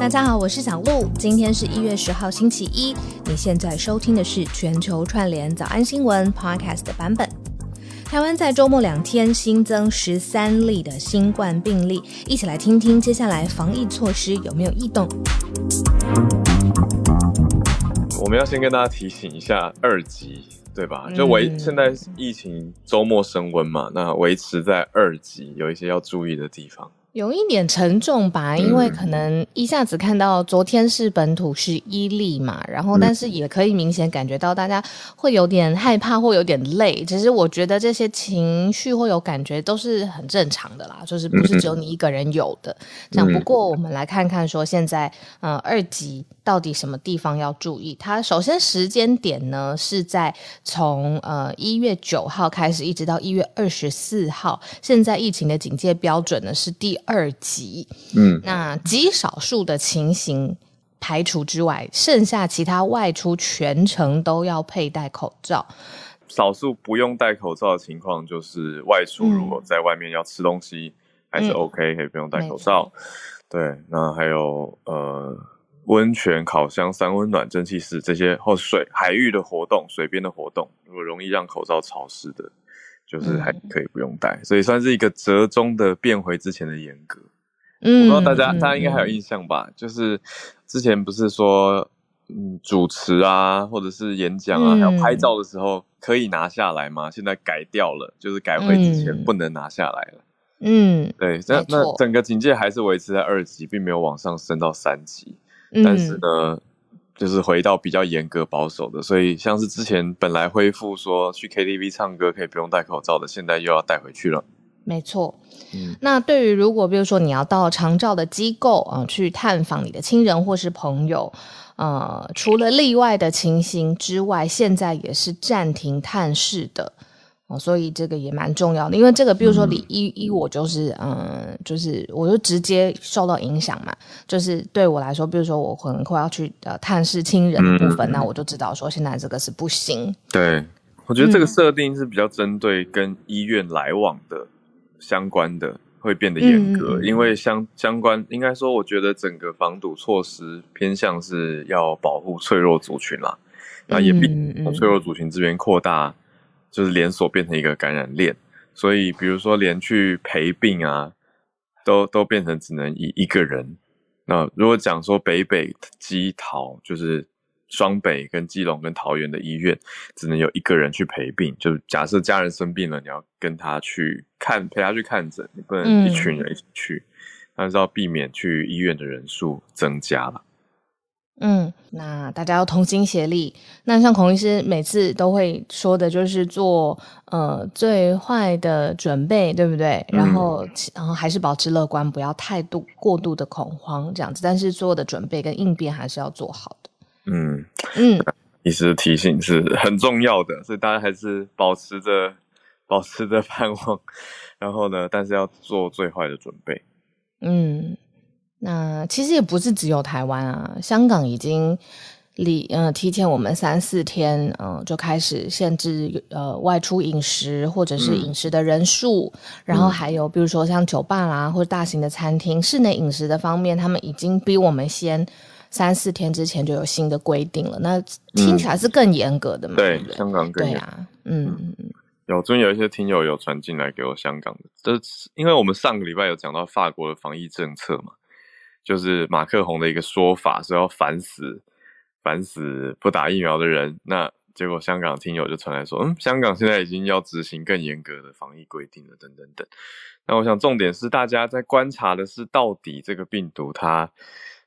大家好，我是小鹿，今天是一月十号星期一。你现在收听的是全球串联早安新闻 Podcast 的版本。台湾在周末两天新增十三例的新冠病例，一起来听听接下来防疫措施有没有异动。我们要先跟大家提醒一下二级，对吧？就维现在疫情周末升温嘛，那维持在二级，有一些要注意的地方。有一点沉重吧，因为可能一下子看到昨天是本土是一例嘛，然后但是也可以明显感觉到大家会有点害怕或有点累。其实我觉得这些情绪或有感觉都是很正常的啦，就是不是只有你一个人有的。这样不过我们来看看说现在呃二级到底什么地方要注意？它首先时间点呢是在从呃一月九号开始一直到一月二十四号，现在疫情的警戒标准呢是第。二级，嗯，那极少数的情形排除之外，剩下其他外出全程都要佩戴口罩。少数不用戴口罩的情况，就是外出如果在外面要吃东西，还是 OK，可以不用戴口罩。对，那还有呃，温泉、烤箱、三温暖、蒸汽室这些或水海域的活动、水边的活动，如果容易让口罩潮湿的。就是还可以不用戴，所以算是一个折中的变回之前的严格。嗯，我不知道大家大家应该还有印象吧？就是之前不是说，嗯，主持啊，或者是演讲啊，还有拍照的时候可以拿下来吗？现在改掉了，就是改回之前不能拿下来了。嗯，对，那那整个警戒还是维持在二级，并没有往上升到三级。但是呢。就是回到比较严格保守的，所以像是之前本来恢复说去 KTV 唱歌可以不用戴口罩的，现在又要带回去了。没错，嗯，那对于如果比如说你要到长照的机构啊去探访你的亲人或是朋友，呃，除了例外的情形之外，现在也是暂停探视的。哦，所以这个也蛮重要的，因为这个，比如说你一一我就是，嗯，就是我就直接受到影响嘛，就是对我来说，比如说我可能会要去呃探视亲人的部分，那我就知道说现在这个是不行。对，我觉得这个设定是比较针对跟医院来往的相关的，会变得严格，因为相相关应该说，我觉得整个防堵措施偏向是要保护脆弱族群啦，那也避从脆弱族群这边扩大。就是连锁变成一个感染链，所以比如说连去陪病啊，都都变成只能以一个人。那如果讲说北北基桃，就是双北跟基隆跟桃园的医院，只能有一个人去陪病。就是假设家人生病了，你要跟他去看陪他去看诊，你不能一群人一起去，但是要避免去医院的人数增加了。嗯，那大家要同心协力。那像孔医师每次都会说的，就是做呃最坏的准备，对不对？然后然后还是保持乐观，不要太度过度的恐慌这样子。但是所有的准备跟应变还是要做好的。嗯嗯，医师的提醒是很重要的，所以大家还是保持着保持着盼望。然后呢，但是要做最坏的准备。嗯。那其实也不是只有台湾啊，香港已经离呃提前我们三四天，嗯，就开始限制呃外出饮食或者是饮食的人数，然后还有比如说像酒吧啦或者大型的餐厅室内饮食的方面，他们已经比我们先三四天之前就有新的规定了。那听起来是更严格的嘛？对，香港更对啊，嗯，有最近有一些听友有传进来给我香港的，这因为我们上个礼拜有讲到法国的防疫政策嘛。就是马克宏的一个说法，说要烦死、烦死不打疫苗的人。那结果香港听友就传来说，嗯，香港现在已经要执行更严格的防疫规定了，等等等。那我想重点是大家在观察的是，到底这个病毒它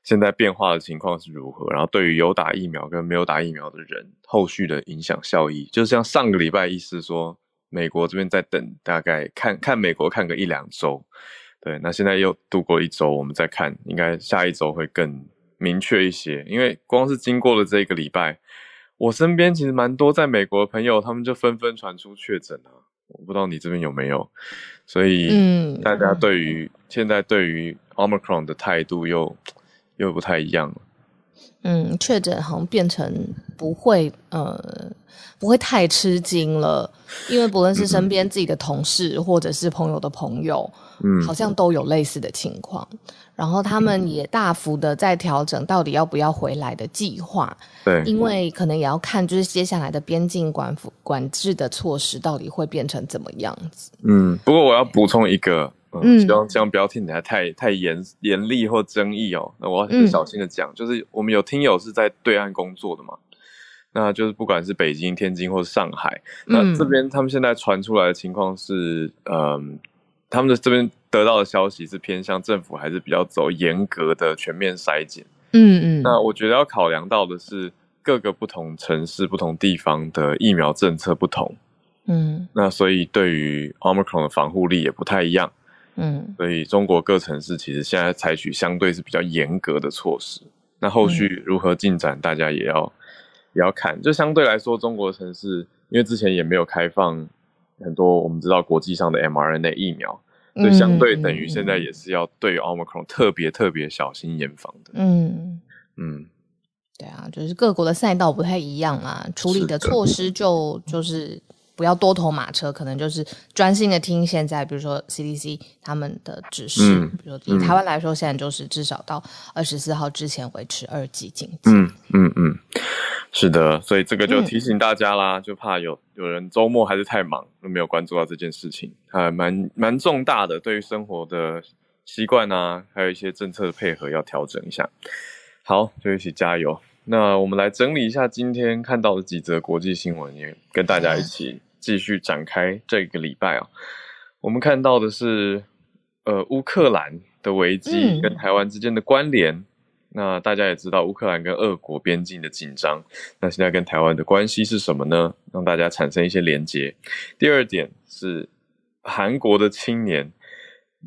现在变化的情况是如何？然后对于有打疫苗跟没有打疫苗的人，后续的影响效益，就像上个礼拜意思说，美国这边在等，大概看看美国看个一两周。对，那现在又度过一周，我们再看，应该下一周会更明确一些。因为光是经过了这一个礼拜，我身边其实蛮多在美国的朋友，他们就纷纷传出确诊啊。我不知道你这边有没有，所以嗯，大家对于现在对于 omicron 的态度又又不太一样了。嗯，确诊好像变成不会呃不会太吃惊了，因为不论是身边自己的同事或者是朋友的朋友，嗯，好像都有类似的情况，然后他们也大幅的在调整到底要不要回来的计划，对，因为可能也要看就是接下来的边境管管制的措施到底会变成怎么样子。嗯，不过我要补充一个。嗯，希望这样不要听起来太太严严厉或争议哦。那我要很小心的讲，就是我们有听友是在对岸工作的嘛，那就是不管是北京、天津或是上海，那这边他们现在传出来的情况是，嗯，他们的这边得到的消息是偏向政府还是比较走严格的全面筛检。嗯嗯。那我觉得要考量到的是各个不同城市、不同地方的疫苗政策不同。嗯。那所以对于 Omicron 的防护力也不太一样。嗯，所以中国各城市其实现在采取相对是比较严格的措施。那后续如何进展，大家也要也要看。就相对来说，中国城市因为之前也没有开放很多我们知道国际上的 mRNA 疫苗，所以相对等于现在也是要对 Omicron 特别特别小心严防的。嗯嗯，对啊，就是各国的赛道不太一样嘛，处理的措施就就是。不要多头马车，可能就是专心的听现在，比如说 CDC 他们的指示。比如说以台湾来说，现在就是至少到二十四号之前维持二级警戒。嗯嗯嗯，是的，所以这个就提醒大家啦，就怕有有人周末还是太忙，没有关注到这件事情，还蛮蛮重大的，对于生活的习惯啊，还有一些政策的配合要调整一下。好，就一起加油。那我们来整理一下今天看到的几则国际新闻，也跟大家一起继续展开这个礼拜啊。我们看到的是，呃，乌克兰的危机跟台湾之间的关联。那大家也知道，乌克兰跟俄国边境的紧张，那现在跟台湾的关系是什么呢？让大家产生一些连结。第二点是，韩国的青年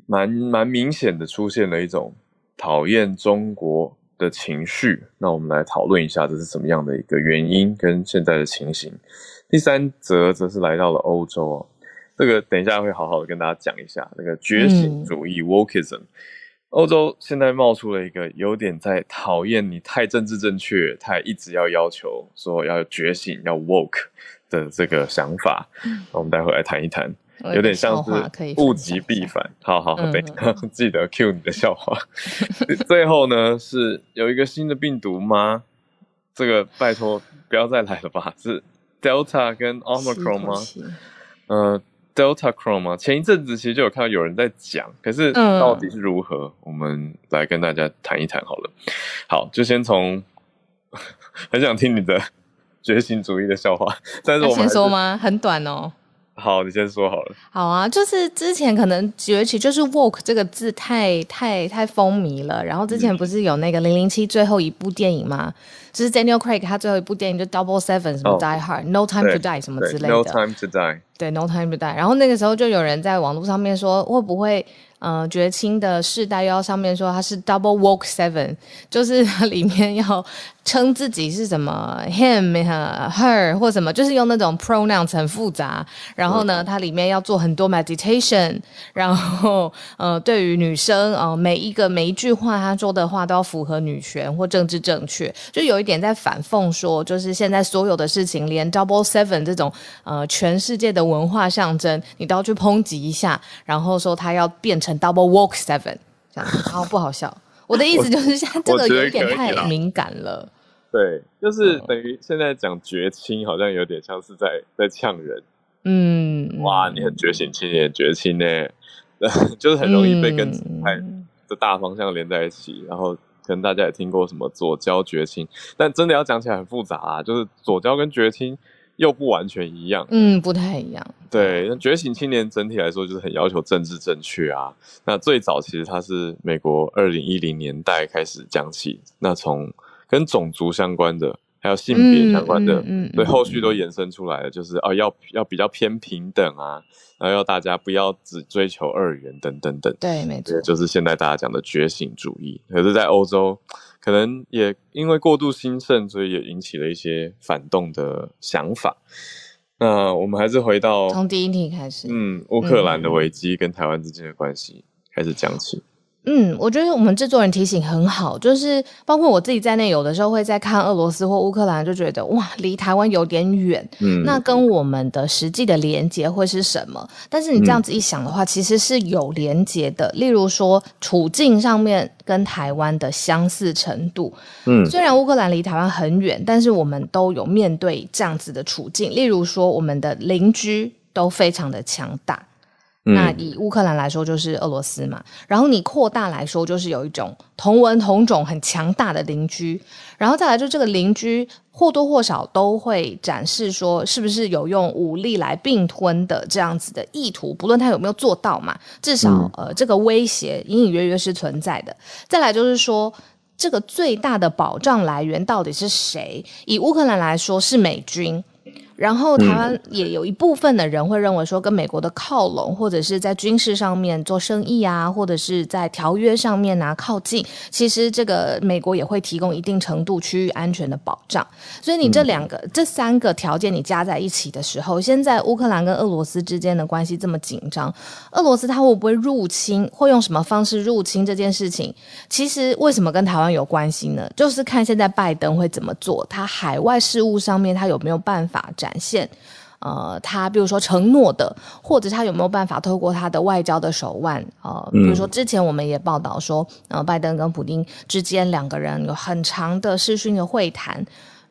蛮蛮明显的出现了一种讨厌中国。的情绪，那我们来讨论一下这是什么样的一个原因跟现在的情形。第三则则是来到了欧洲哦，这个等一下会好好的跟大家讲一下。那个觉醒主义 （wokeism），欧洲现在冒出了一个有点在讨厌你太政治正确，太一直要要求说要觉醒、要 woke 的这个想法。我们待会来谈一谈。有点像是物极必反，好好等一下，记得 Q 你的笑话。最后呢，是有一个新的病毒吗？这个拜托不要再来了吧？是 Delta 跟 Omicron 吗？呃，Delta Cron 吗？前一阵子其实就有看到有人在讲，可是到底是如何？我们来跟大家谈一谈好了。好，就先从 很想听你的 觉醒主义的笑话，但是我们先说吗？很短哦。好，你先说好了。好啊，就是之前可能崛起，就是 “woke” 这个字太太太风靡了。然后之前不是有那个零零七最后一部电影吗？就是 Daniel Craig 他最后一部电影就 Double Seven 什么 Die Hard No Time to Die 什么之类的。No Time to Die。对，No Time to Die。然后那个时候就有人在网络上面说，会不会？呃，绝清的世代又要上面说他是 double woke seven，就是它 里面要称自己是什么 him、her 或什么，就是用那种 pronouns 很复杂。然后呢，它里面要做很多 meditation，然后呃，对于女生呃，每一个每一句话她说的话都要符合女权或政治正确，就有一点在反讽说，就是现在所有的事情，连 double seven 这种呃全世界的文化象征，你都要去抨击一下，然后说他要变成。double walk seven 这样，然后不好笑。我的意思就是，像这个有点太敏感了。对，就是等于现在讲绝亲，好像有点像是在在呛人。嗯，哇，你很觉醒青年绝亲呢，就是很容易被跟太的大方向连在一起。然后可能大家也听过什么左交绝亲，但真的要讲起来很复杂啊，就是左交跟绝亲。又不完全一样，嗯，不太一样。对，那觉醒青年整体来说就是很要求政治正确啊。那最早其实它是美国二零一零年代开始讲起，那从跟种族相关的。还有性别相关的，所以，后续都延伸出来了，就是哦，要要比较偏平等啊，然后要大家不要只追求二元等等等，对，没错，就是现在大家讲的觉醒主义。可是，在欧洲，可能也因为过度兴盛，所以也引起了一些反动的想法。那我们还是回到从第一题开始，嗯，乌克兰的危机跟台湾之间的关系开始讲起。嗯，我觉得我们制作人提醒很好，就是包括我自己在内，有的时候会在看俄罗斯或乌克兰，就觉得哇，离台湾有点远。嗯，那跟我们的实际的连接会是什么？但是你这样子一想的话，其实是有连接的。例如说，处境上面跟台湾的相似程度。嗯，虽然乌克兰离台湾很远，但是我们都有面对这样子的处境。例如说，我们的邻居都非常的强大。那以乌克兰来说，就是俄罗斯嘛。然后你扩大来说，就是有一种同文同种很强大的邻居。然后再来，就这个邻居或多或少都会展示说，是不是有用武力来并吞的这样子的意图？不论他有没有做到嘛，至少呃，这个威胁隐隐约约是存在的。再来就是说，这个最大的保障来源到底是谁？以乌克兰来说，是美军。然后台湾也有一部分的人会认为说，跟美国的靠拢，或者是在军事上面做生意啊，或者是在条约上面啊靠近，其实这个美国也会提供一定程度区域安全的保障。所以你这两个、这三个条件你加在一起的时候，现在乌克兰跟俄罗斯之间的关系这么紧张，俄罗斯他会不会入侵，会用什么方式入侵这件事情，其实为什么跟台湾有关系呢？就是看现在拜登会怎么做，他海外事务上面他有没有办法展。展现，呃，他比如说承诺的，或者他有没有办法透过他的外交的手腕，呃，比如说之前我们也报道说，呃，拜登跟普京之间两个人有很长的视讯的会谈，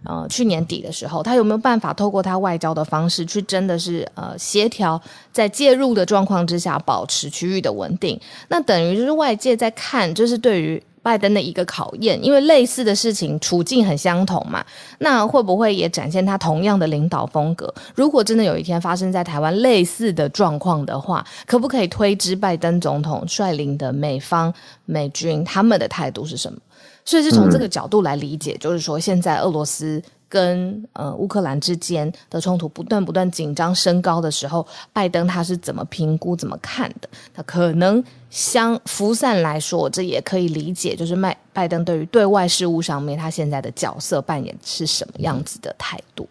呃，去年底的时候，他有没有办法透过他外交的方式去真的是呃协调，在介入的状况之下保持区域的稳定？那等于就是外界在看，就是对于。拜登的一个考验，因为类似的事情处境很相同嘛，那会不会也展现他同样的领导风格？如果真的有一天发生在台湾类似的状况的话，可不可以推知拜登总统率领的美方美军他们的态度是什么？所以是从这个角度来理解，就是说现在俄罗斯。跟呃乌克兰之间的冲突不断不断紧张升高的时候，拜登他是怎么评估、怎么看的？那可能相浮散来说，这也可以理解，就是麦拜登对于对外事务上面他现在的角色扮演是什么样子的态度？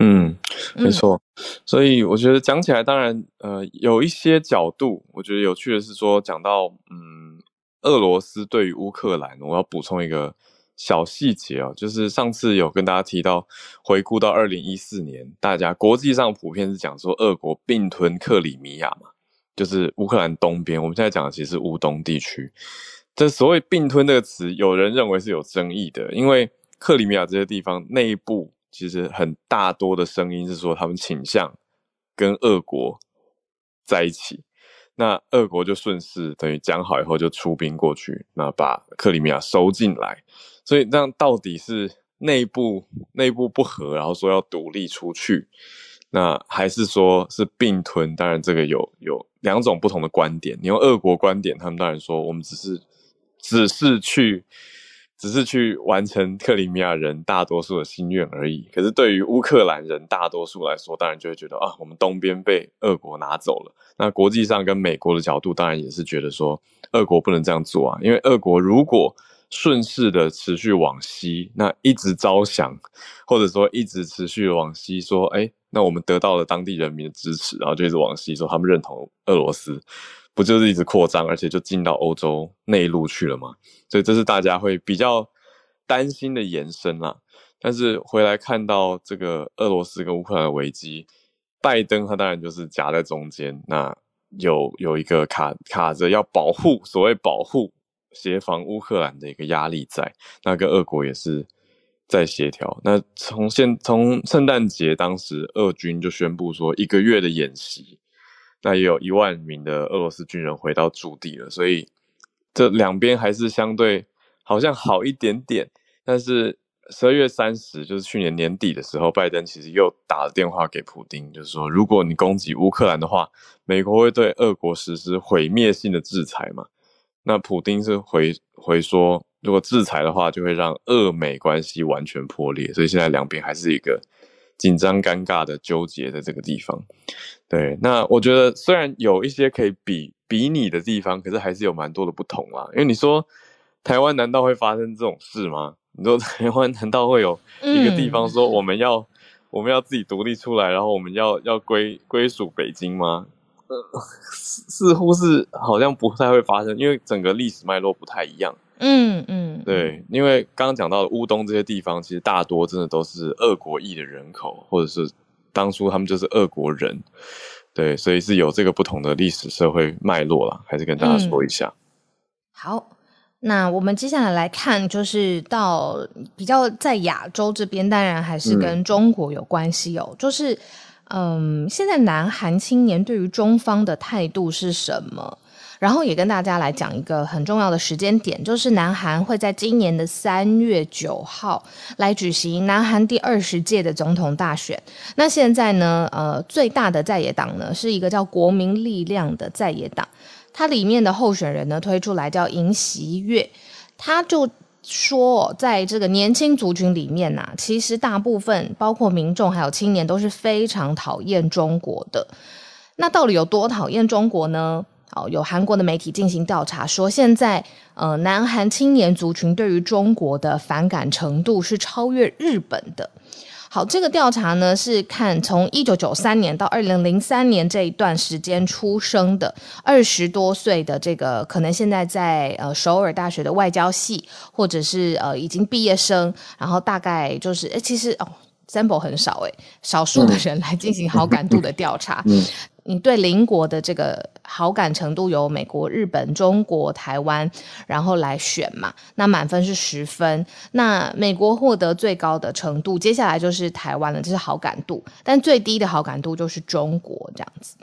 嗯，没错。所以我觉得讲起来，当然呃有一些角度，我觉得有趣的是说，讲到嗯俄罗斯对于乌克兰，我要补充一个。小细节哦，就是上次有跟大家提到，回顾到二零一四年，大家国际上普遍是讲说，俄国并吞克里米亚嘛，就是乌克兰东边。我们现在讲的其实是乌东地区。这所谓并吞这个词，有人认为是有争议的，因为克里米亚这些地方内部其实很大多的声音是说，他们倾向跟俄国在一起。那俄国就顺势等于讲好以后就出兵过去，那把克里米亚收进来。所以这样到底是内部内部不和，然后说要独立出去，那还是说是并吞？当然这个有有两种不同的观点。你用俄国观点，他们当然说我们只是只是去只是去完成克里米亚人大多数的心愿而已。可是对于乌克兰人大多数来说，当然就会觉得啊，我们东边被俄国拿走了。那国际上跟美国的角度，当然也是觉得说，俄国不能这样做啊，因为俄国如果顺势的持续往西，那一直招降，或者说一直持续往西，说，哎，那我们得到了当地人民的支持，然后就一直往西，说他们认同俄罗斯，不就是一直扩张，而且就进到欧洲内陆去了吗？所以这是大家会比较担心的延伸啦。但是回来看到这个俄罗斯跟乌克兰的危机，拜登他当然就是夹在中间，那有有一个卡卡着要保护，所谓保护。协防乌克兰的一个压力在，那跟俄国也是在协调。那从现从圣诞节当时，俄军就宣布说一个月的演习，那也有一万名的俄罗斯军人回到驻地了。所以这两边还是相对好像好一点点。但是十二月三十，就是去年年底的时候，拜登其实又打了电话给普京，就是说如果你攻击乌克兰的话，美国会对俄国实施毁灭性的制裁嘛。那普丁是回回说，如果制裁的话，就会让俄美关系完全破裂。所以现在两边还是一个紧张尴尬的纠结在这个地方。对，那我觉得虽然有一些可以比比拟的地方，可是还是有蛮多的不同啦。因为你说台湾难道会发生这种事吗？你说台湾难道会有一个地方说我们要我们要自己独立出来，然后我们要要归归属北京吗？呃，似乎是好像不太会发生，因为整个历史脉络不太一样。嗯嗯，对，因为刚刚讲到的乌东这些地方，其实大多真的都是俄国裔的人口，或者是当初他们就是俄国人。对，所以是有这个不同的历史社会脉络啦，还是跟大家说一下。好，那我们接下来来看，就是到比较在亚洲这边，当然还是跟中国有关系哦。就是，嗯，现在南韩青年对于中方的态度是什么？然后也跟大家来讲一个很重要的时间点，就是南韩会在今年的三月九号来举行南韩第二十届的总统大选。那现在呢，呃，最大的在野党呢是一个叫国民力量的在野党，它里面的候选人呢推出来叫尹锡月，他就说，在这个年轻族群里面呐，其实大部分包括民众还有青年都是非常讨厌中国的。那到底有多讨厌中国呢？哦，有韩国的媒体进行调查说，现在呃，南韩青年族群对于中国的反感程度是超越日本的。好，这个调查呢是看从一九九三年到二零零三年这一段时间出生的二十多岁的这个，可能现在在呃首尔大学的外交系，或者是呃已经毕业生，然后大概就是哎，其实哦，sample 很少哎，少数的人来进行好感度的调查。你对邻国的这个好感程度由美国、日本、中国、台湾，然后来选嘛？那满分是十分，那美国获得最高的程度，接下来就是台湾了，这是好感度，但最低的好感度就是中国这样子。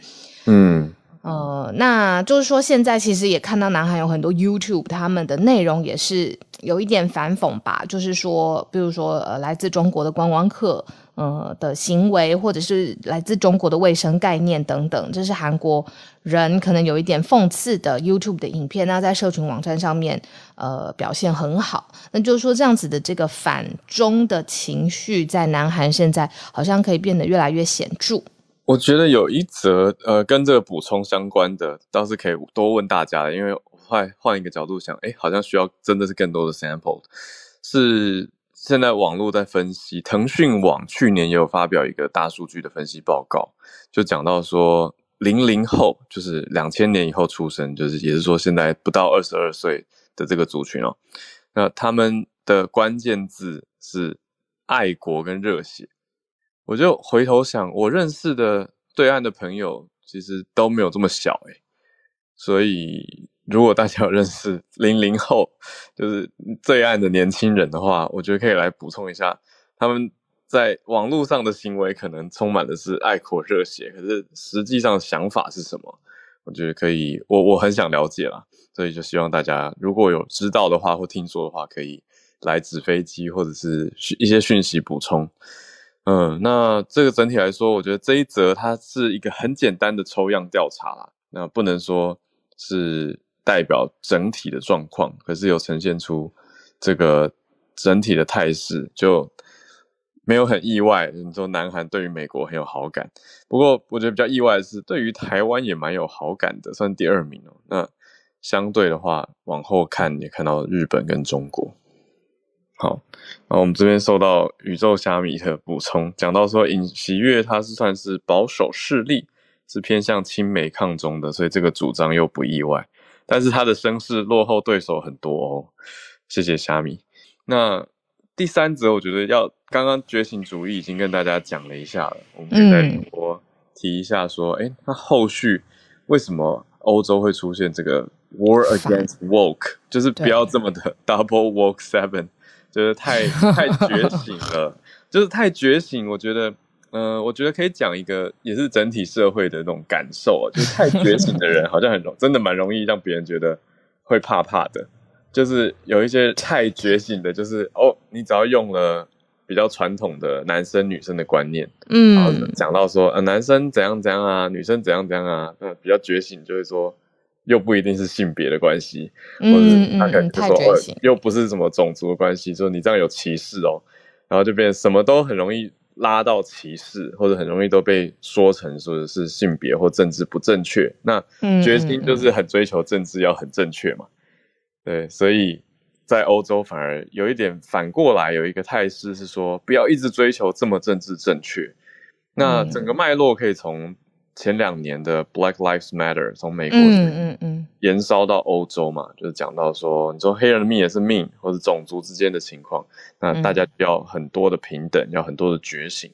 嗯，呃，那就是说现在其实也看到南韩有很多 YouTube，他们的内容也是有一点反讽吧，就是说，比如说呃，来自中国的观光客。呃的行为，或者是来自中国的卫生概念等等，这是韩国人可能有一点讽刺的 YouTube 的影片，那在社群网站上面，呃，表现很好。那就是说，这样子的这个反中的情绪，在南韩现在好像可以变得越来越显著。我觉得有一则呃，跟这个补充相关的，倒是可以多问大家，因为换换一个角度想，哎，好像需要真的是更多的 sample 是。现在网络在分析，腾讯网去年也有发表一个大数据的分析报告，就讲到说，零零后就是两千年以后出生，就是也是说现在不到二十二岁的这个族群哦，那他们的关键字是爱国跟热血。我就回头想，我认识的对岸的朋友其实都没有这么小诶，所以。如果大家有认识零零后，就是最爱的年轻人的话，我觉得可以来补充一下，他们在网络上的行为可能充满的是爱国热血，可是实际上想法是什么？我觉得可以，我我很想了解啦，所以就希望大家如果有知道的话或听说的话，可以来纸飞机或者是一些讯息补充。嗯，那这个整体来说，我觉得这一则它是一个很简单的抽样调查啦，那不能说是。代表整体的状况，可是有呈现出这个整体的态势，就没有很意外。你说南韩对于美国很有好感，不过我觉得比较意外的是，对于台湾也蛮有好感的，算第二名哦。那相对的话，往后看也看到日本跟中国。好，那我们这边受到宇宙虾米的补充，讲到说尹锡悦他是算是保守势力，是偏向亲美抗中的，所以这个主张又不意外。但是他的声势落后对手很多哦，谢谢虾米。那第三则，我觉得要刚刚觉醒主义已经跟大家讲了一下了，我们可以再多提一下说，哎，那后续为什么欧洲会出现这个 war against woke，就是不要这么的 double woke seven，就是太 太觉醒了，就是太觉醒，我觉得。嗯，我觉得可以讲一个，也是整体社会的那种感受啊，就是太觉醒的人 好像很容，真的蛮容易让别人觉得会怕怕的。就是有一些太觉醒的，就是哦，你只要用了比较传统的男生女生的观念，嗯，然后讲到说呃男生怎样怎样啊，女生怎样怎样啊，那比较觉醒就会说又不一定是性别的关系，或者他可能就说又不是什么种族的关系，说你这样有歧视哦，然后就变什么都很容易。拉到歧视，或者很容易都被说成说的是性别或政治不正确。那决心就是很追求政治要很正确嘛？对，所以在欧洲反而有一点反过来，有一个态势是说，不要一直追求这么政治正确。那整个脉络可以从前两年的 Black Lives Matter 从美国嗯嗯嗯，延烧到欧洲嘛，就是讲到说，你说黑人的命也是命，或者种族之间的情况，那大家要很多的平等，要很多的觉醒。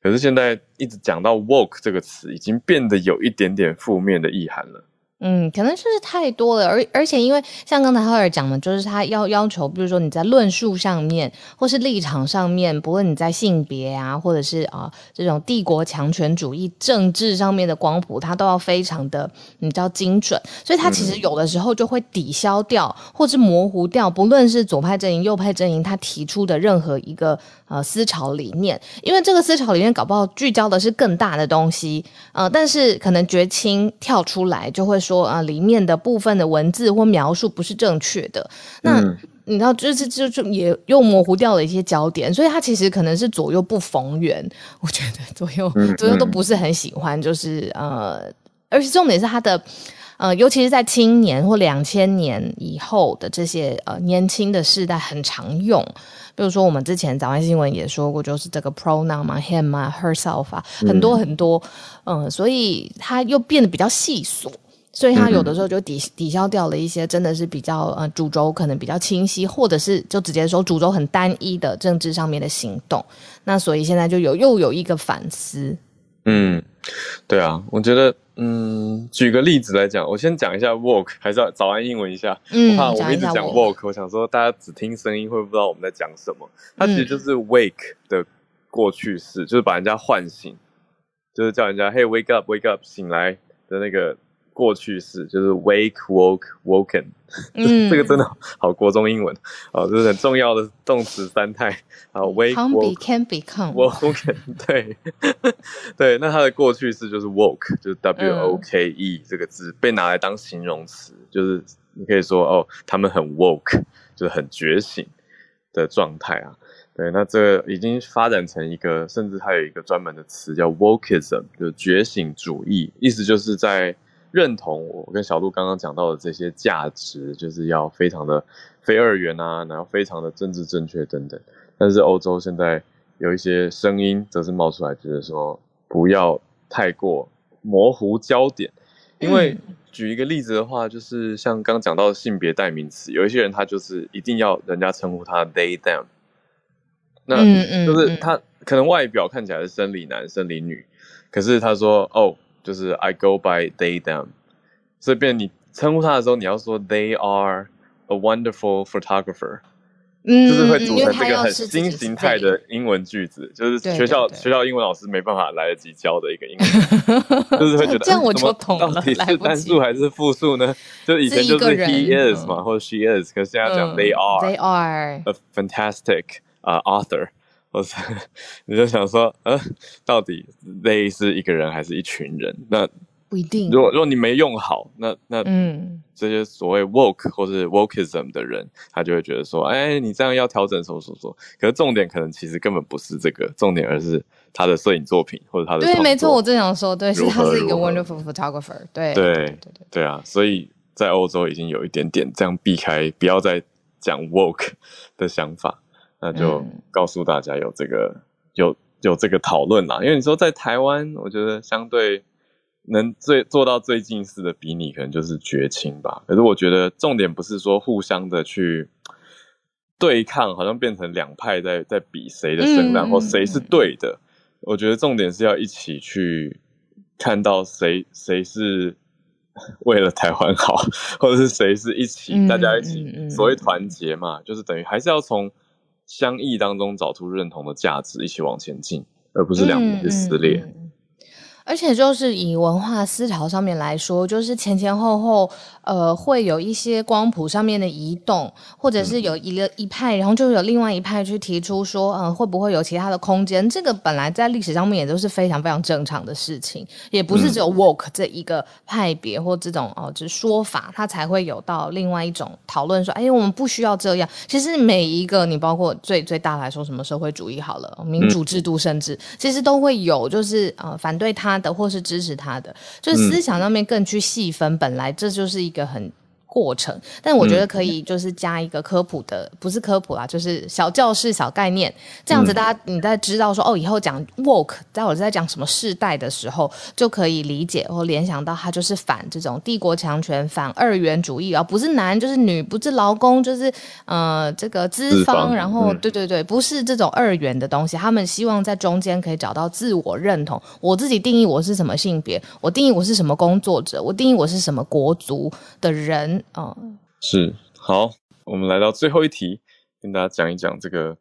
可是现在一直讲到 woke 这个词，已经变得有一点点负面的意涵了。嗯，可能就是太多了，而而且因为像刚才浩尔讲的，就是他要要求，比如说你在论述上面，或是立场上面，不论你在性别啊，或者是啊这种帝国强权主义政治上面的光谱，他都要非常的你知道精准，所以它其实有的时候就会抵消掉，或是模糊掉，不论是左派阵营、右派阵营，他提出的任何一个呃思潮理念，因为这个思潮理念搞不好聚焦的是更大的东西，呃，但是可能绝清跳出来就会。说啊，里面的部分的文字或描述不是正确的，那你知道，就是就就也又模糊掉了一些焦点，所以它其实可能是左右不逢源。我觉得左右左右都不是很喜欢，就是呃，而且重点是它的呃，尤其是在青年或两千年以后的这些呃年轻的世代很常用。比如说我们之前早安新闻也说过，就是这个 pronoun 嘛，him 啊，herself 啊，很多很多，嗯，所以它又变得比较细琐。所以他有的时候就抵抵消掉了一些真的是比较呃主轴可能比较清晰，或者是就直接说主轴很单一的政治上面的行动。那所以现在就有又有一个反思。嗯，对啊，我觉得嗯，举个例子来讲，我先讲一下 walk，还是要早安英文一下。嗯，我怕我一直讲 walk，我想说大家只听声音会不知道我们在讲什么。它其实就是 wake 的过去式，就是把人家唤醒，就是叫人家 Hey wake up wake up 醒来的那个。过去式就是 wake, woke woken，嗯 这个真的好国中英文啊，这是很重要的动词三态啊。wake, woke, can become, woken，对 对，那它的过去式就是 woke，就是 w o k e 这个字被拿来当形容词，就是你可以说哦，他们很 woke，就是很觉醒的状态啊。对，那这已经发展成一个，甚至还有一个专门的词叫 wokeism，就是觉醒主义，意思就是在。认同我跟小鹿刚刚讲到的这些价值，就是要非常的非二元啊，然后非常的政治正确等等。但是欧洲现在有一些声音，则是冒出来，觉得说不要太过模糊焦点。因为举一个例子的话，就是像刚讲到的性别代名词，有一些人他就是一定要人家称呼他 they them，那就是他可能外表看起来是生理男、生理女，可是他说哦。就是 I go by they them，所以变你称呼他的时候，你要说 They are a wonderful photographer，嗯，就是会组成这个很新形态的英文句子，就是学校学校英文老师没办法来得及教的一个英文，就是会觉得这样我就懂了，到底是单数还是复数呢？就以前就是 He is 嘛，或者 She is，可是现在讲 They are，They are a fantastic 啊 author。或是你就想说，呃，到底 they 是一个人还是一群人？那不一定。如果如果你没用好，那那嗯，这些所谓 woke 或是 wokeism 的人，他就会觉得说，哎，你这样要调整什么什么什么。可是重点可能其实根本不是这个重点，而是他的摄影作品或者他的对，没错，我正想说，对，是他是一个 wonderful photographer。对对对对对啊！所以在欧洲已经有一点点这样避开，不要再讲 woke 的想法。那就告诉大家有这个有有这个讨论啦，因为你说在台湾，我觉得相对能最做到最近似的比你，可能就是绝情吧。可是我觉得重点不是说互相的去对抗，好像变成两派在在比谁的声量或谁是对的。我觉得重点是要一起去看到谁谁是 为了台湾好，或者是谁是一起大家一起所谓团结嘛，就是等于还是要从。相异当中找出认同的价值，一起往前进，而不是两边撕裂。而且就是以文化思潮上面来说，就是前前后后，呃，会有一些光谱上面的移动，或者是有一个一派，然后就有另外一派去提出说，嗯，会不会有其他的空间？这个本来在历史上面也都是非常非常正常的事情，也不是只有 walk 这一个派别或这种哦，就是说法，它才会有到另外一种讨论说，哎，我们不需要这样。其实每一个你包括最最大来说，什么社会主义好了，民主制度，甚至其实都会有，就是呃，反对他。的或是支持他的，就是思想上面更去细分，本来这就是一个很过程，但我觉得可以就是加一个科普的，不是科普啦，就是小教室、小概念，这样子大家你在知道说哦，以后讲 woke，在我在讲什么世代的时候，就可以理解或联想到它就是反这种帝国强权、反二元主义啊，不是男就是女，不是劳工就是呃这个资方，然后对对对，不是这种二元的东西，他们希望在中间可以找到自我认同。我自己定义我是什么性别，我定义我是什么工作者，我定义我是什么国族的人。哦，是好，我们来到最后一题，跟大家讲一讲这个，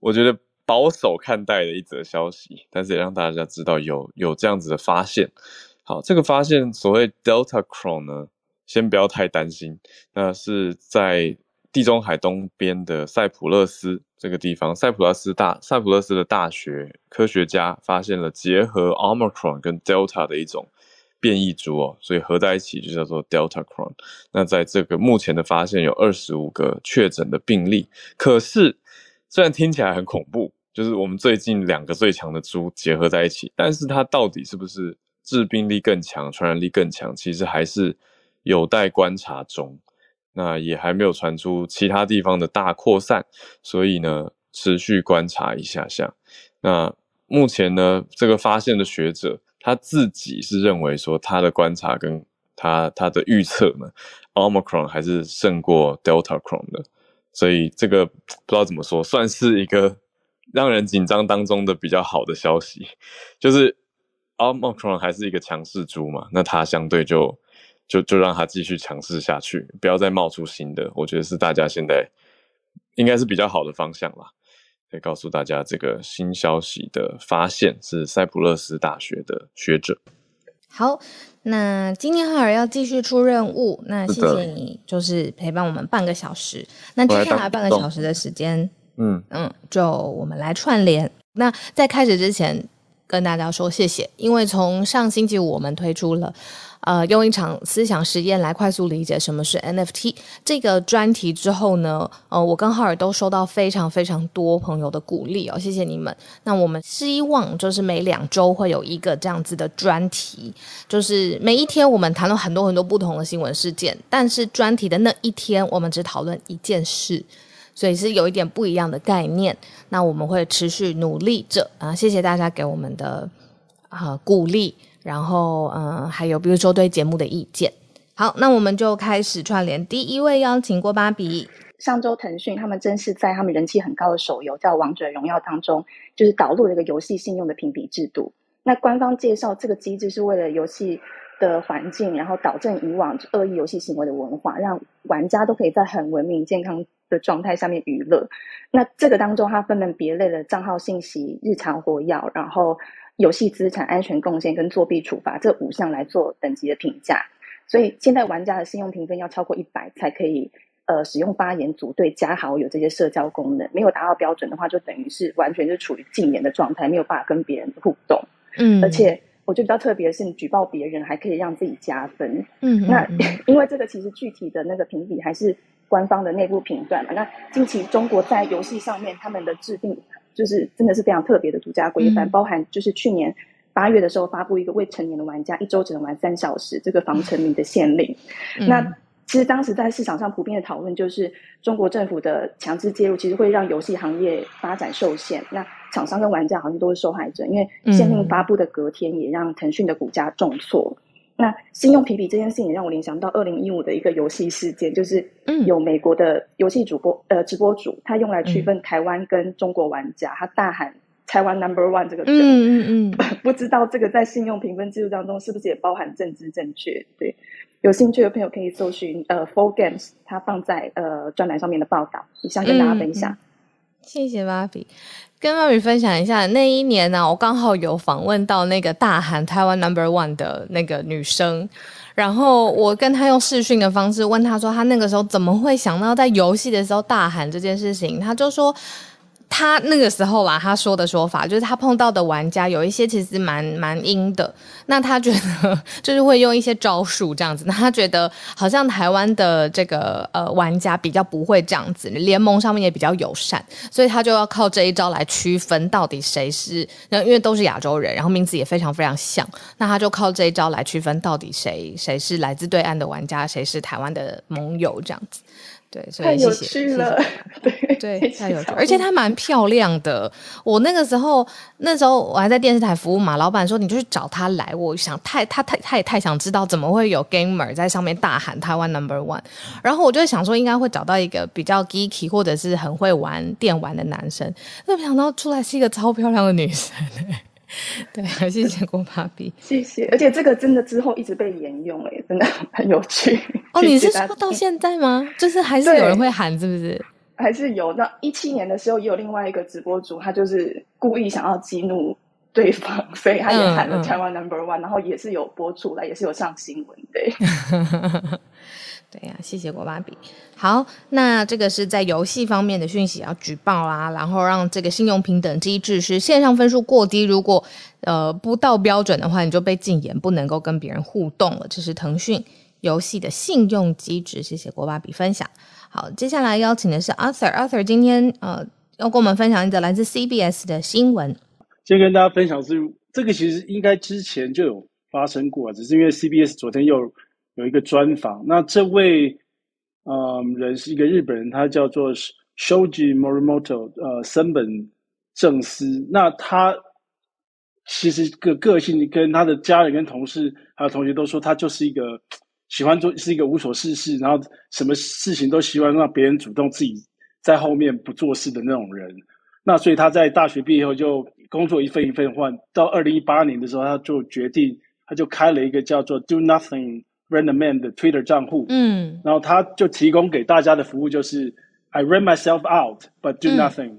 我觉得保守看待的一则消息，但是也让大家知道有有这样子的发现。好，这个发现所谓 Delta Cron 呢，先不要太担心，那是在地中海东边的塞浦勒斯这个地方，塞浦勒斯大塞浦勒斯的大学科学家发现了结合 Omicron 跟 Delta 的一种。变异株哦，所以合在一起就叫做 Delta Cron。那在这个目前的发现有二十五个确诊的病例，可是虽然听起来很恐怖，就是我们最近两个最强的株结合在一起，但是它到底是不是致病力更强、传染力更强，其实还是有待观察中。那也还没有传出其他地方的大扩散，所以呢，持续观察一下下。那目前呢，这个发现的学者。他自己是认为说，他的观察跟他他的预测呢，Omicron 还是胜过 Delta Cron 的，所以这个不知道怎么说，算是一个让人紧张当中的比较好的消息，就是 Omicron 还是一个强势猪嘛，那它相对就就就让它继续强势下去，不要再冒出新的，我觉得是大家现在应该是比较好的方向啦。可以告诉大家，这个新消息的发现是塞浦路斯大学的学者。好，那今天哈尔要继续出任务，那谢谢你，就是陪伴我们半个小时。那接下来半个小时的时间，嗯嗯，就我们来串联。那在开始之前，跟大家说谢谢，因为从上星期五我们推出了。呃，用一场思想实验来快速理解什么是 NFT 这个专题之后呢，呃，我跟浩尔都收到非常非常多朋友的鼓励哦，谢谢你们。那我们希望就是每两周会有一个这样子的专题，就是每一天我们谈论很多很多不同的新闻事件，但是专题的那一天我们只讨论一件事，所以是有一点不一样的概念。那我们会持续努力着啊，谢谢大家给我们的啊鼓励。然后，嗯，还有比如说对节目的意见。好，那我们就开始串联。第一位邀请郭芭比。上周腾讯他们正是在他们人气很高的手游叫《王者荣耀》当中，就是导入了一个游戏信用的评比制度。那官方介绍这个机制是为了游戏的环境，然后导正以往恶意游戏行为的文化，让玩家都可以在很文明健康的状态下面娱乐。那这个当中，它分门别类的账号信息、日常活跃，然后。游戏资产安全贡献跟作弊处罚这五项来做等级的评价，所以现在玩家的信用评分要超过一百才可以呃使用发言组队加好友这些社交功能，没有达到标准的话，就等于是完全是处于禁言的状态，没有办法跟别人互动。嗯，而且我觉得比较特别的是，你举报别人还可以让自己加分。嗯，那 因为这个其实具体的那个评比还是官方的内部评断嘛。那近期中国在游戏上面他们的制定。就是真的是非常特别的独家规范，包含就是去年八月的时候发布一个未成年的玩家一周只能玩三小时这个防沉迷的限令。那其实当时在市场上普遍的讨论就是，中国政府的强制介入其实会让游戏行业发展受限，那厂商跟玩家好像都是受害者，因为限令发布的隔天也让腾讯的股价重挫。那信用评比这件事情让我联想到二零一五的一个游戏事件，就是有美国的游戏主播呃直播主，他用来区分台湾跟中国玩家，他大喊台湾 Number One 这个，嗯嗯嗯，不知道这个在信用评分制度当中是不是也包含政治正确？对，有兴趣的朋友可以搜寻呃 Four Games，他放在呃专栏上面的报道，以上跟大家分享。谢谢芭比。跟妈咪分享一下，那一年呢，我刚好有访问到那个大喊台湾 Number One 的那个女生，然后我跟她用视讯的方式问她说，她那个时候怎么会想到在游戏的时候大喊这件事情？她就说，他那个时候啦，他说的说法就是他碰到的玩家有一些其实蛮蛮阴的，那他觉得就是会用一些招数这样子，那他觉得好像台湾的这个呃玩家比较不会这样子，联盟上面也比较友善，所以他就要靠这一招来区分到底谁是，因为都是亚洲人，然后名字也非常非常像，那他就靠这一招来区分到底谁谁是来自对岸的玩家，谁是台湾的盟友这样子。对，太有趣了，对对，太有趣，而且她蛮漂亮的。我那个时候，那时候我还在电视台服务嘛，老板说你就去找她来。我想太他太他也太想知道怎么会有 gamer 在上面大喊台湾 number one，然后我就想说应该会找到一个比较 geeky 或者是很会玩电玩的男生，没想到出来是一个超漂亮的女生。对，还是谢郭芭比，谢谢。而且这个真的之后一直被沿用，哎，真的 很有趣。哦，你是说到现在吗？就是还是有人会喊，是不是？还是有。那一七年的时候，也有另外一个直播主，他就是故意想要激怒对方，所以他也喊了台湾 Number One，然后也是有播出来，也是有上新闻，对。对呀，谢谢郭巴比。好，那这个是在游戏方面的讯息要举报啦，然后让这个信用平等机制是线上分数过低，如果呃不到标准的话，你就被禁言，不能够跟别人互动了。这是腾讯游戏的信用机制。谢谢郭巴比分享。好，接下来邀请的是 Arthur，Arthur 今天呃要跟我们分享一则来自 CBS 的新闻。先跟大家分享是这个，其实应该之前就有发生过，只是因为 CBS 昨天又。有一个专访，那这位嗯人是一个日本人，他叫做 Shoji Morimoto，呃，森本正司。那他其实个个性跟他的家人、跟同事还有同学都说，他就是一个喜欢做，是一个无所事事，然后什么事情都希望让别人主动，自己在后面不做事的那种人。那所以他在大学毕业后就工作一份一份换，到二零一八年的时候，他就决定，他就开了一个叫做 Do Nothing。Random Man 的 Twitter 账户，嗯，然后他就提供给大家的服务就是 I rent myself out but do nothing。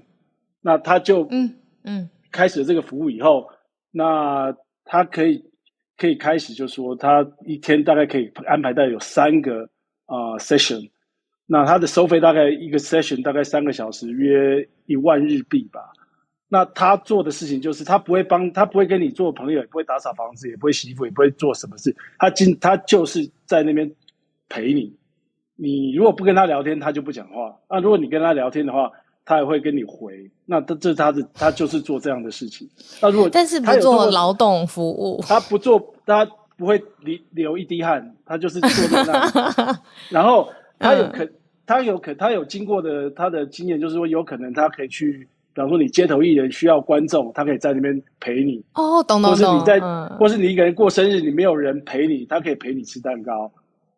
那他就嗯嗯开始了这个服务以后，那他可以可以开始就说他一天大概可以安排到有三个啊 session。那他的收费大概一个 session 大概三个小时，约一万日币吧。那他做的事情就是，他不会帮他不会跟你做朋友，也不会打扫房子，也不会洗衣服，也不会做什么事。他今他就是在那边陪你。你如果不跟他聊天，他就不讲话。那如果你跟他聊天的话，他也会跟你回。那这这是他的，他就是做这样的事情。那如果但是不做劳动服务，他不做，他不会流流一滴汗，他就是坐在那。然后他有可他有可他有经过的他的经验，就是说有可能他可以去。比方说，你街头艺人需要观众，他可以在那边陪你。哦，懂懂懂。或是你在，或是你一个人过生日，你没有人陪你，他可以陪你吃蛋糕。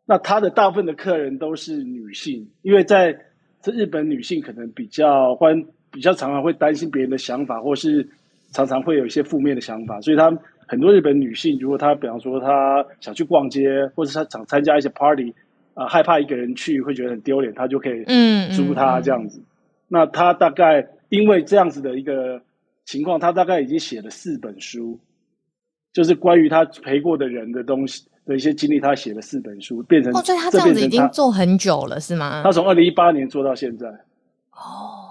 那他的大部分的客人都是女性，因为在这日本，女性可能比较欢，比较常常会担心别人的想法，或是常常会有一些负面的想法，所以他们很多日本女性，如果她比方说她想去逛街，或者她想参加一些 party，啊，害怕一个人去会觉得很丢脸，她就可以嗯租他这样子。那他大概。因为这样子的一个情况，他大概已经写了四本书，就是关于他陪过的人的东西的一些经历，他写了四本书，变成哦，所以他这样子已经做很久了，是吗？他从二零一八年做到现在，哦，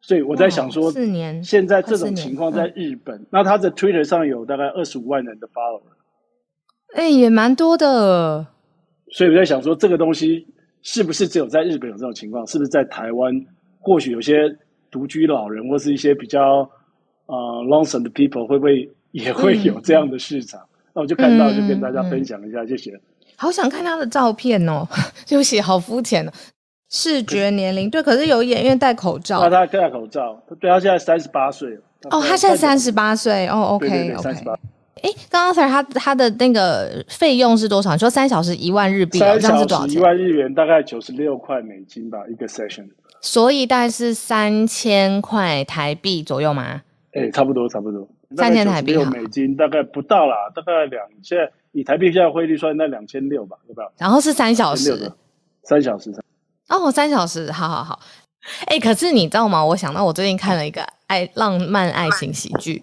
所以我在想说，四年，现在这种情况在日本，那他的 Twitter 上有大概二十五万人的 follower，哎，也蛮多的，所以我在想说，这个东西是不是只有在日本有这种情况？是不是在台湾，或许有些？独居老人或是一些比较呃 lonesome 的 people 会不会也会有这样的市场？那我就看到就跟大家分享一下，谢谢。好想看他的照片哦，对不起好肤浅哦。视觉年龄对，可是有演员戴口罩。那他戴口罩，对他现在三十八岁哦，他现在三十八岁哦，OK OK。哎，刚刚才他他的那个费用是多少？你说三小时一万日币，这样是多少钱？一万日元大概九十六块美金吧，一个 session。所以大概是三千块台币左右吗？哎，差不多，差不多。三千台币六美金，大概不到啦，大概两，现在以台币现在汇率算，那两千六吧，对吧？然后是三小时，三小时。哦，三小时，好好好。哎，可是你知道吗？我想到我最近看了一个爱浪漫爱情喜剧，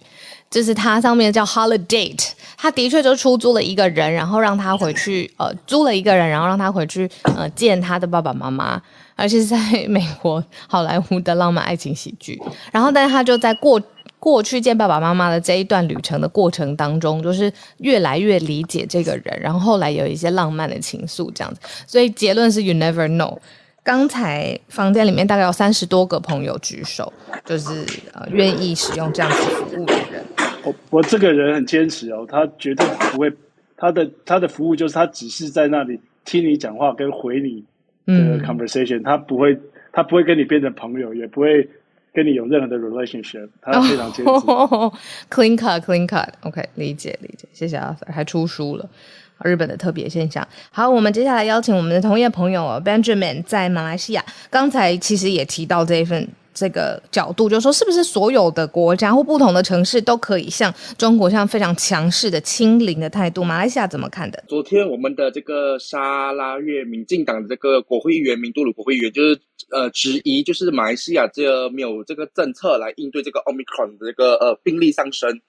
就是它上面叫 holiday，他的确就出租了一个人，然后让他回去，呃，租了一个人，然后让他回去，呃，见他的爸爸妈妈，而且是在美国好莱坞的浪漫爱情喜剧。然后，但是他就在过过去见爸爸妈妈的这一段旅程的过程当中，就是越来越理解这个人，然后后来有一些浪漫的情愫这样子。所以结论是 you never know。刚才房间里面大概有三十多个朋友举手，就是呃愿意使用这样子服务的。我我这个人很坚持哦，他绝对不会，他的他的服务就是他只是在那里听你讲话跟回你的 conversation，他不会他不会跟你变成朋友，也不会跟你有任何的 relationship，他非常坚持。Clean cut，clean cut，OK，理解理解，谢谢阿 Sir，还出书了。日本的特别现象。好，我们接下来邀请我们的同业朋友 Benjamin 在马来西亚。刚才其实也提到这一份这个角度，就是说是不是所有的国家或不同的城市都可以像中国这样非常强势的清零的态度？马来西亚怎么看的？昨天我们的这个沙拉越民进党的这个国会议员、明都鲁国会议员，就是呃质疑，就是马来西亚这没有这个政策来应对这个 Omicron 的这个呃病例上升。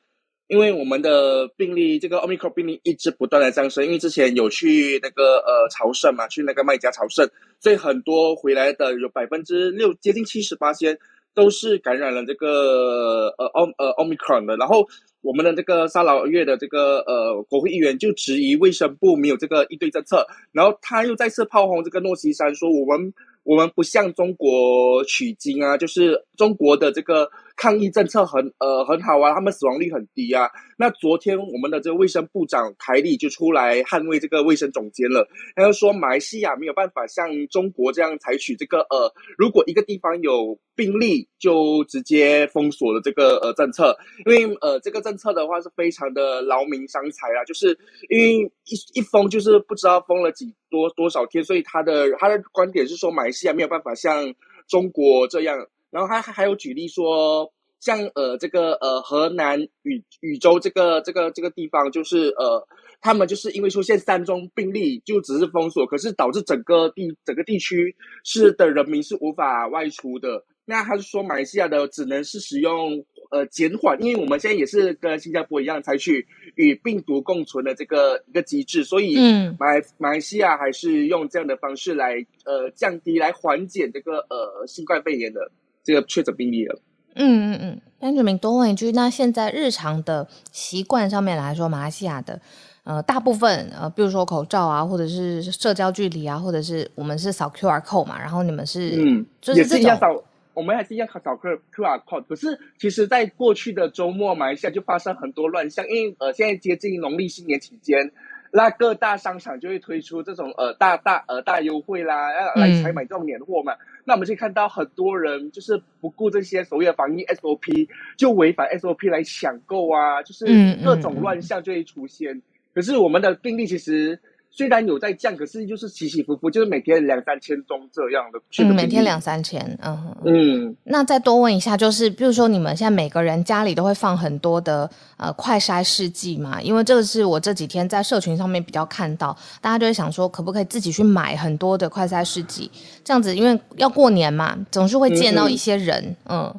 因为我们的病例，这个 Omicron 病例一直不断的上升，因为之前有去那个呃朝圣嘛，去那个麦加朝圣，所以很多回来的有百分之六，接近七十八先都是感染了这个呃奥呃 Omicron 的。然后我们的这个沙劳越的这个呃国会议员就质疑卫生部没有这个应对政策，然后他又再次炮轰这个诺西山，说我们。我们不向中国取经啊，就是中国的这个抗疫政策很呃很好啊，他们死亡率很低啊。那昨天我们的这个卫生部长凯里就出来捍卫这个卫生总监了，他就说马来西亚没有办法像中国这样采取这个呃，如果一个地方有病例就直接封锁的这个呃政策，因为呃这个政策的话是非常的劳民伤财啊，就是因为一一封就是不知道封了几多多少天，所以他的他的观点是说马来西亚没有办法像中国这样，然后他还有举例说。像呃这个呃河南禹禹州这个这个这个地方，就是呃他们就是因为出现三宗病例，就只是封锁，可是导致整个地整个地区是的人民是无法外出的。那他是说马来西亚的只能是使用呃减缓，因为我们现在也是跟新加坡一样采取与病毒共存的这个一个机制，所以马来马来西亚还是用这样的方式来呃降低来缓解这个呃新冠肺炎的这个确诊病例了。嗯嗯嗯，Benjamin 多问一句，那现在日常的习惯上面来说，马来西亚的呃大部分呃，比如说口罩啊，或者是社交距离啊，或者是我们是扫 QR code 嘛，然后你们是嗯，就是这样扫，我们还是一样扫 Q QR code。可是其实，在过去的周末，马来西亚就发生很多乱象，因为呃，现在接近农历新年期间。那各大商场就会推出这种呃大大呃大优惠啦，要来采买这种年货嘛。那我们就看到很多人就是不顾这些所谓的防疫 SOP，就违反 SOP 来抢购啊，就是各种乱象就会出现。可是我们的病例其实。虽然有在降，可是就是起起伏伏，就是每天两三千宗这样的。嗯，每天两三千，嗯嗯。那再多问一下，就是比如说你们现在每个人家里都会放很多的呃快筛试剂嘛？因为这个是我这几天在社群上面比较看到，大家就会想说，可不可以自己去买很多的快筛试剂？这样子，因为要过年嘛，总是会见到一些人。嗯，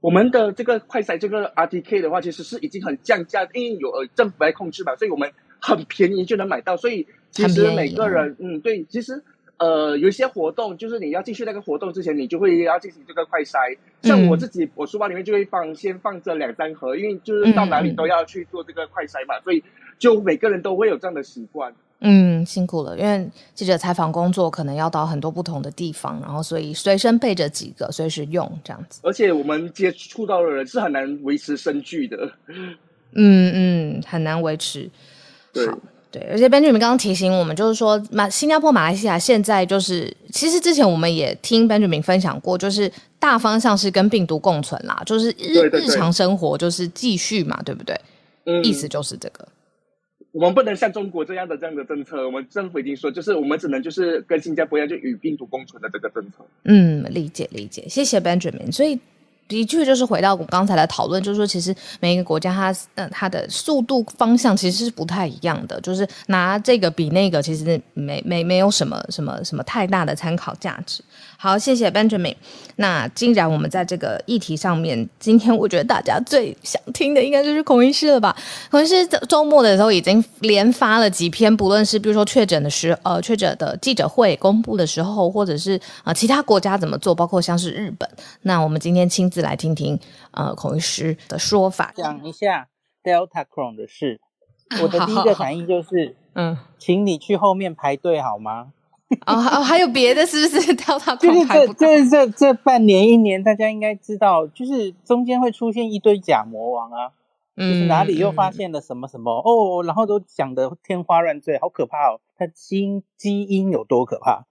我们的这个快筛这个 RTK 的话，其实是已经很降价，因为有呃政府来控制嘛，所以我们很便宜就能买到，所以。其实每个人，嗯，对，其实，呃，有一些活动，就是你要进去那个活动之前，你就会要进行这个快筛。像我自己，我书包里面就会放，先放这两三盒，因为就是到哪里都要去做这个快筛嘛，所以就每个人都会有这样的习惯。嗯，辛苦了，因为记者采访工作可能要到很多不同的地方，然后所以随身备着几个，随时用这样子。而且我们接触到的人是很难维持生距的。嗯嗯，很难维持。对。对，而且 Benjamin 刚刚提醒我们，就是说马新加坡、马来西亚现在就是，其实之前我们也听 Benjamin 分享过，就是大方向是跟病毒共存啦，就是日日常生活就是继续嘛，对不对？嗯，意思就是这个。我们不能像中国这样的这样的政策，我们政府已经说，就是我们只能就是跟新加坡一样，就与病毒共存的这个政策。嗯，理解理解，谢谢 Benjamin。所以的确就是回到我刚才的讨论，就是说，其实每一个国家它呃它的速度方向其实是不太一样的，就是拿这个比那个，其实没没没有什么什么什么太大的参考价值。好，谢谢 Benjamin。那既然我们在这个议题上面，今天我觉得大家最想听的应该就是孔医师了吧？孔医师周末的时候已经连发了几篇，不论是比如说确诊的时呃确诊的记者会公布的时候，或者是啊其他国家怎么做，包括像是日本。那我们今天亲自来听听呃孔医师的说法，讲一下 Delta Cron 的事。我的第一个反应就是，嗯，请你去后面排队好吗？哦 哦，还有别的，是不是？跳到就是这，就是这这半年一年，大家应该知道，就是中间会出现一堆假魔王啊，就是哪里又发现了什么什么哦，然后都讲的天花乱坠，好可怕哦，它基因基因有多可怕，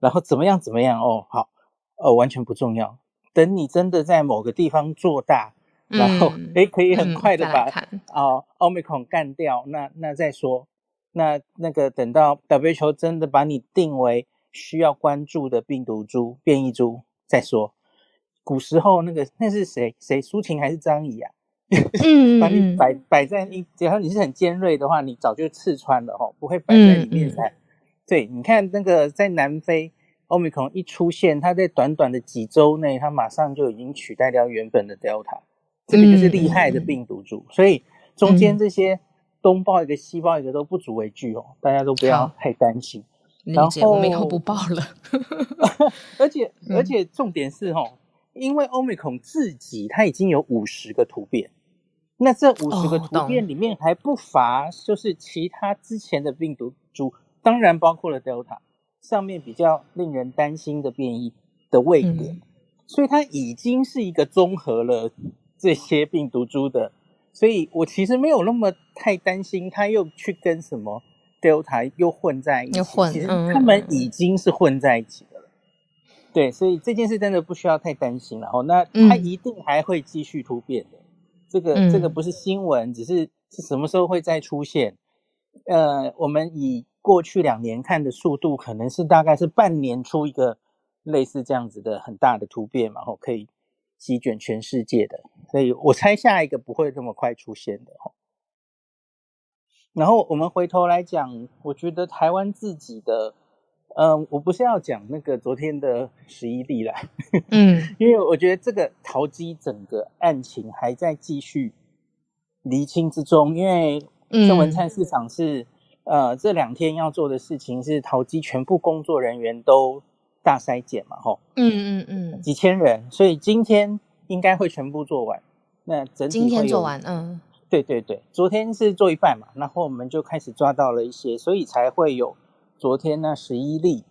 然后怎么样怎么样哦，好呃，完全不重要，等你真的在某个地方做大，然后诶可以很快的把啊奥密克戎干掉，那那再说。那那个等到 W 球真的把你定为需要关注的病毒株变异株再说。古时候那个那是谁谁苏秦还是张仪啊？嗯，把你摆摆在你，只要你是很尖锐的话，你早就刺穿了哈，不会摆在里面才。对，你看那个在南非欧米克一出现，它在短短的几周内，它马上就已经取代掉原本的 Delta，这个就是厉害的病毒株。所以中间这些。东报一个西报一个都不足为惧哦，大家都不要太担心。然后我们以后不报了。而且而且重点是哦，因为欧米孔自己它已经有五十个突变，那这五十个突变里面还不乏就是其他之前的病毒株，当然包括了 Delta 上面比较令人担心的变异的位点，所以它已经是一个综合了这些病毒株的。所以我其实没有那么太担心，它又去跟什么 Delta 又混在一起，其实他们已经是混在一起的了。对，所以这件事真的不需要太担心了。哦，那它一定还会继续突变的。这个这个不是新闻，只是是什么时候会再出现？呃，我们以过去两年看的速度，可能是大概是半年出一个类似这样子的很大的突变嘛，然后可以。席卷全世界的，所以我猜下一个不会这么快出现的吼。然后我们回头来讲，我觉得台湾自己的，嗯，我不是要讲那个昨天的十一例啦，嗯，因为我觉得这个淘机整个案情还在继续厘清之中，因为郑文灿市场是呃这两天要做的事情是淘机全部工作人员都。大筛检嘛，吼，嗯嗯嗯，几千人，所以今天应该会全部做完。那整体今天做完，嗯，对对对，昨天是做一半嘛，然后我们就开始抓到了一些，所以才会有昨天那十一例。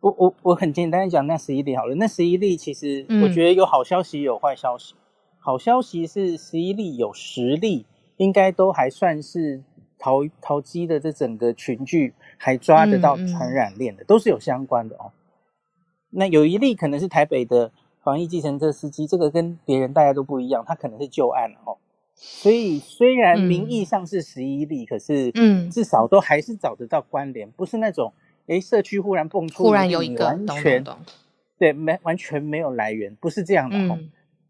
我我我很简单讲那十一例好了，那十一例其实我觉得有好消息有坏消息。好消息是十一例有十例，应该都还算是淘淘机的这整个群聚还抓得到传染链的，都是有相关的哦。那有一例可能是台北的防疫计程车司机，这个跟别人大家都不一样，他可能是旧案了哦。所以虽然名义上是十一例，可是嗯，至少都还是找得到关联，不是那种哎社区忽然蹦出忽然有一个完全对没完全没有来源，不是这样的哦。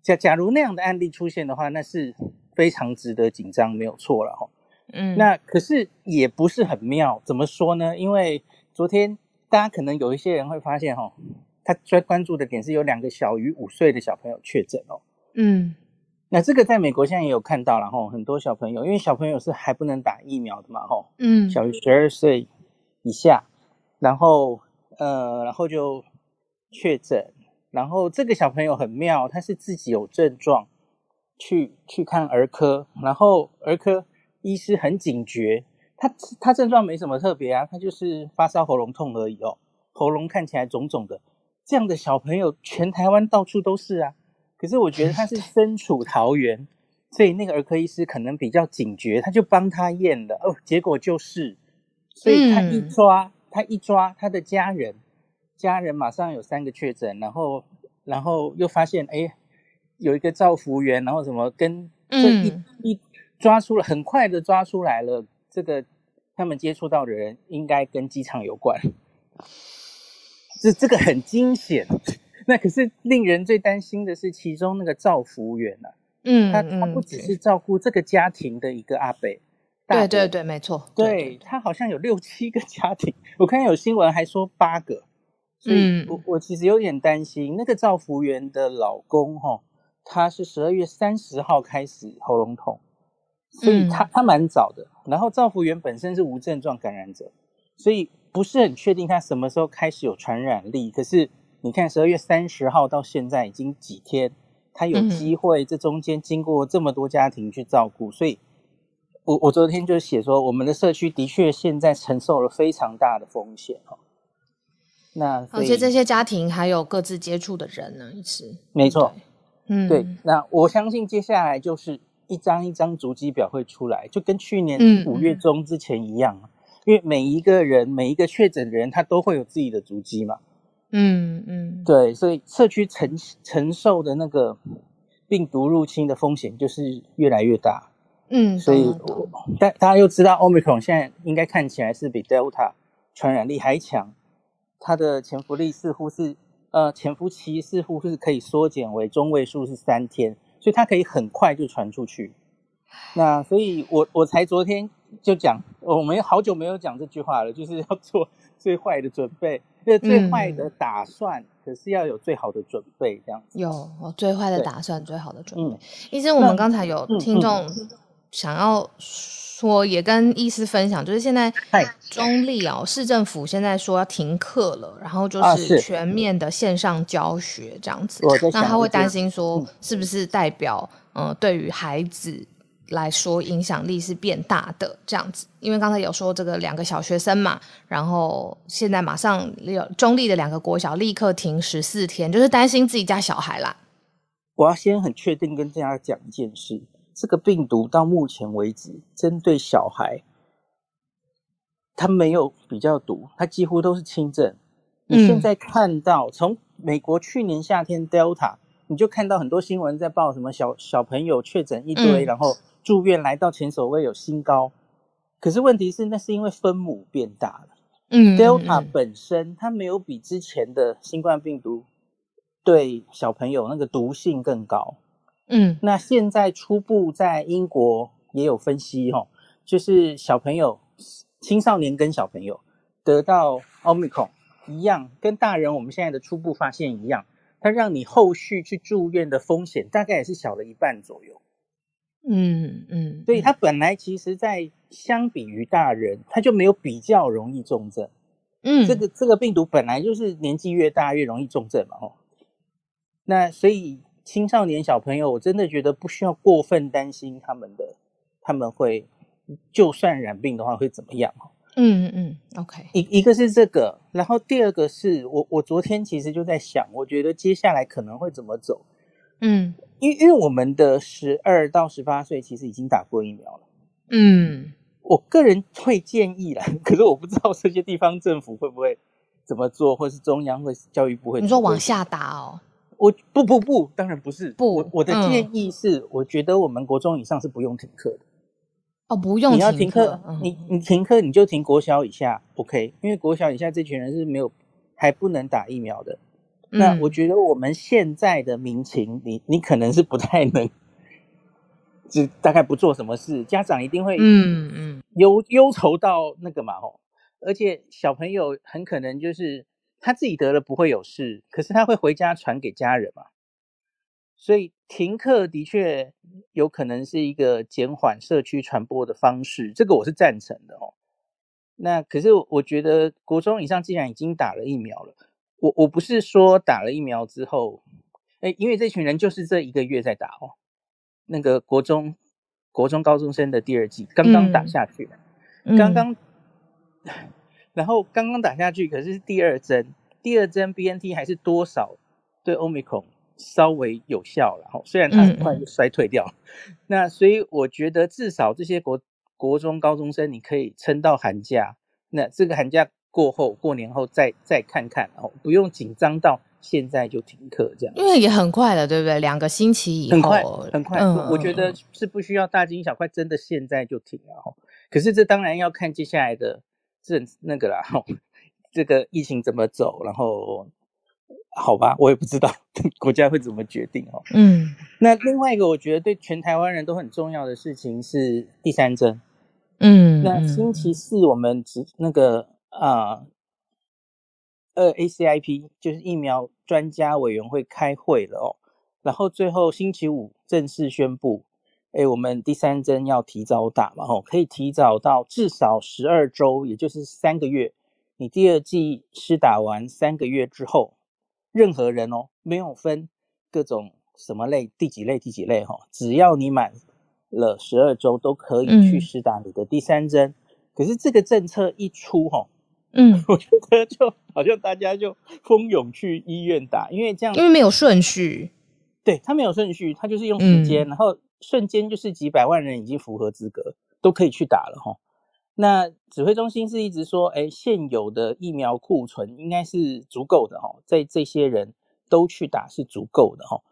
假假如那样的案例出现的话，那是非常值得紧张，没有错了哈。嗯，那可是也不是很妙，怎么说呢？因为昨天大家可能有一些人会发现哈。他最关注的点是有两个小于五岁的小朋友确诊哦。嗯，那这个在美国现在也有看到了哈，很多小朋友，因为小朋友是还不能打疫苗的嘛哈。嗯，小于十二岁以下，然后呃，然后就确诊，然后这个小朋友很妙，他是自己有症状去去看儿科，然后儿科医师很警觉，他他症状没什么特别啊，他就是发烧、喉咙痛而已哦，喉咙看起来肿肿的。这样的小朋友，全台湾到处都是啊。可是我觉得他是 身处桃园，所以那个儿科医师可能比较警觉，他就帮他验了。哦，结果就是，所以他一抓，他一抓他的家人，家人马上有三个确诊，然后，然后又发现，哎，有一个造福员，然后什么跟这一一抓出了，很快的抓出来了，这个他们接触到的人应该跟机场有关。这这个很惊险，那可是令人最担心的是，其中那个赵福元啊，嗯，他他不只是照顾这个家庭的一个阿北，对对对，没错，对他好像有六七个家庭，我看有新闻还说八个，所以我我其实有点担心那个赵福元的老公哈，他是十二月三十号开始喉咙痛，所以他他蛮早的，然后赵福元本身是无症状感染者，所以不是很确定他什么时候开始有传染力，可是。你看，十二月三十号到现在已经几天，他有机会，这中间经过这么多家庭去照顾，所以，我我昨天就写说，我们的社区的确现在承受了非常大的风险哦。那而且这些家庭还有各自接触的人呢，是没错，嗯，对。那我相信接下来就是一张一张足迹表会出来，就跟去年五月中之前一样，因为每一个人每一个确诊的人，他都会有自己的足迹嘛。嗯嗯，对，所以社区承承受的那个病毒入侵的风险就是越来越大。嗯，所以大大家又知道，omicron 现在应该看起来是比 delta 传染力还强，它的潜伏力似乎是呃潜伏期似乎是可以缩减为中位数是三天，所以它可以很快就传出去。那所以我我才昨天就讲，我们好久没有讲这句话了，就是要做最坏的准备。最坏的打算，可是要有最好的准备，这样子。有最坏的打算，最好的准备。医生，我们刚才有听众想要说，也跟医师分享，就是现在中立哦，市政府现在说要停课了，然后就是全面的线上教学这样子。那他会担心说，是不是代表嗯，对于孩子？来说影响力是变大的这样子，因为刚才有说这个两个小学生嘛，然后现在马上有中立的两个国小立刻停十四天，就是担心自己家小孩啦。我要先很确定跟大家讲一件事，这个病毒到目前为止针对小孩，它没有比较毒，它几乎都是轻症。你现在看到从美国去年夏天 Delta，你就看到很多新闻在报什么小小朋友确诊一堆，然后。住院来到前所未有新高，可是问题是，那是因为分母变大了。嗯，Delta 本身它没有比之前的新冠病毒对小朋友那个毒性更高。嗯，那现在初步在英国也有分析哈，就是小朋友、青少年跟小朋友得到 Omicron 一样，跟大人我们现在的初步发现一样，它让你后续去住院的风险大概也是小了一半左右。嗯嗯，所以它本来其实，在相比于大人，它就没有比较容易重症。嗯，这个这个病毒本来就是年纪越大越容易重症嘛，哦。那所以青少年小朋友，我真的觉得不需要过分担心他们的，他们会就算染病的话会怎么样？嗯嗯，OK。一一个是这个，然后第二个是我我昨天其实就在想，我觉得接下来可能会怎么走。嗯。因因为我们的十二到十八岁其实已经打过疫苗了，嗯，我个人会建议啦，可是我不知道这些地方政府会不会怎么做，或是中央或教育部会。你说往下打哦？我不不不，当然不是。不，我我的建议是，我觉得我们国中以上是不用停课的。哦，不用。你要停课，你你停课你就停国小以下，OK？因为国小以下这群人是没有还不能打疫苗的。那我觉得我们现在的民情，你你可能是不太能，就大概不做什么事，家长一定会嗯嗯忧忧愁到那个嘛哦，而且小朋友很可能就是他自己得了不会有事，可是他会回家传给家人嘛，所以停课的确有可能是一个减缓社区传播的方式，这个我是赞成的哦。那可是我觉得国中以上既然已经打了疫苗了。我我不是说打了疫苗之后，哎，因为这群人就是这一个月在打哦，那个国中、国中高中生的第二季刚刚打下去，刚刚，然后刚刚打下去，可是第二针，第二针 B N T 还是多少对 Omicron 稍微有效了哈，虽然它很快就衰退掉，那所以我觉得至少这些国国中高中生你可以撑到寒假，那这个寒假。过后，过年后再再看看哦，不用紧张到现在就停课这样，因为也很快了，对不对？两个星期以后，很快，很快。我觉得是不需要大惊小怪，真的现在就停了哈。可是这当然要看接下来的这那个啦哈，这个疫情怎么走，然后好吧，我也不知道 国家会怎么决定哦。嗯，那另外一个我觉得对全台湾人都很重要的事情是第三针。嗯，那星期四我们只那个啊，呃，ACIP 就是疫苗专家委员会开会了哦，然后最后星期五正式宣布，哎，我们第三针要提早打嘛，吼，可以提早到至少十二周，也就是三个月。你第二剂施打完三个月之后，任何人哦，没有分各种什么类、第几类、第几类哈，只要你满了十二周，都可以去施打你的第三针。可是这个政策一出哈，嗯，我觉得就好像大家就蜂拥去医院打，因为这样，因为没有顺序，对他没有顺序，他就是用时间，然后瞬间就是几百万人已经符合资格，都可以去打了哈。那指挥中心是一直说，哎，现有的疫苗库存应该是足够的哈，在这些人都去打是足够的哈。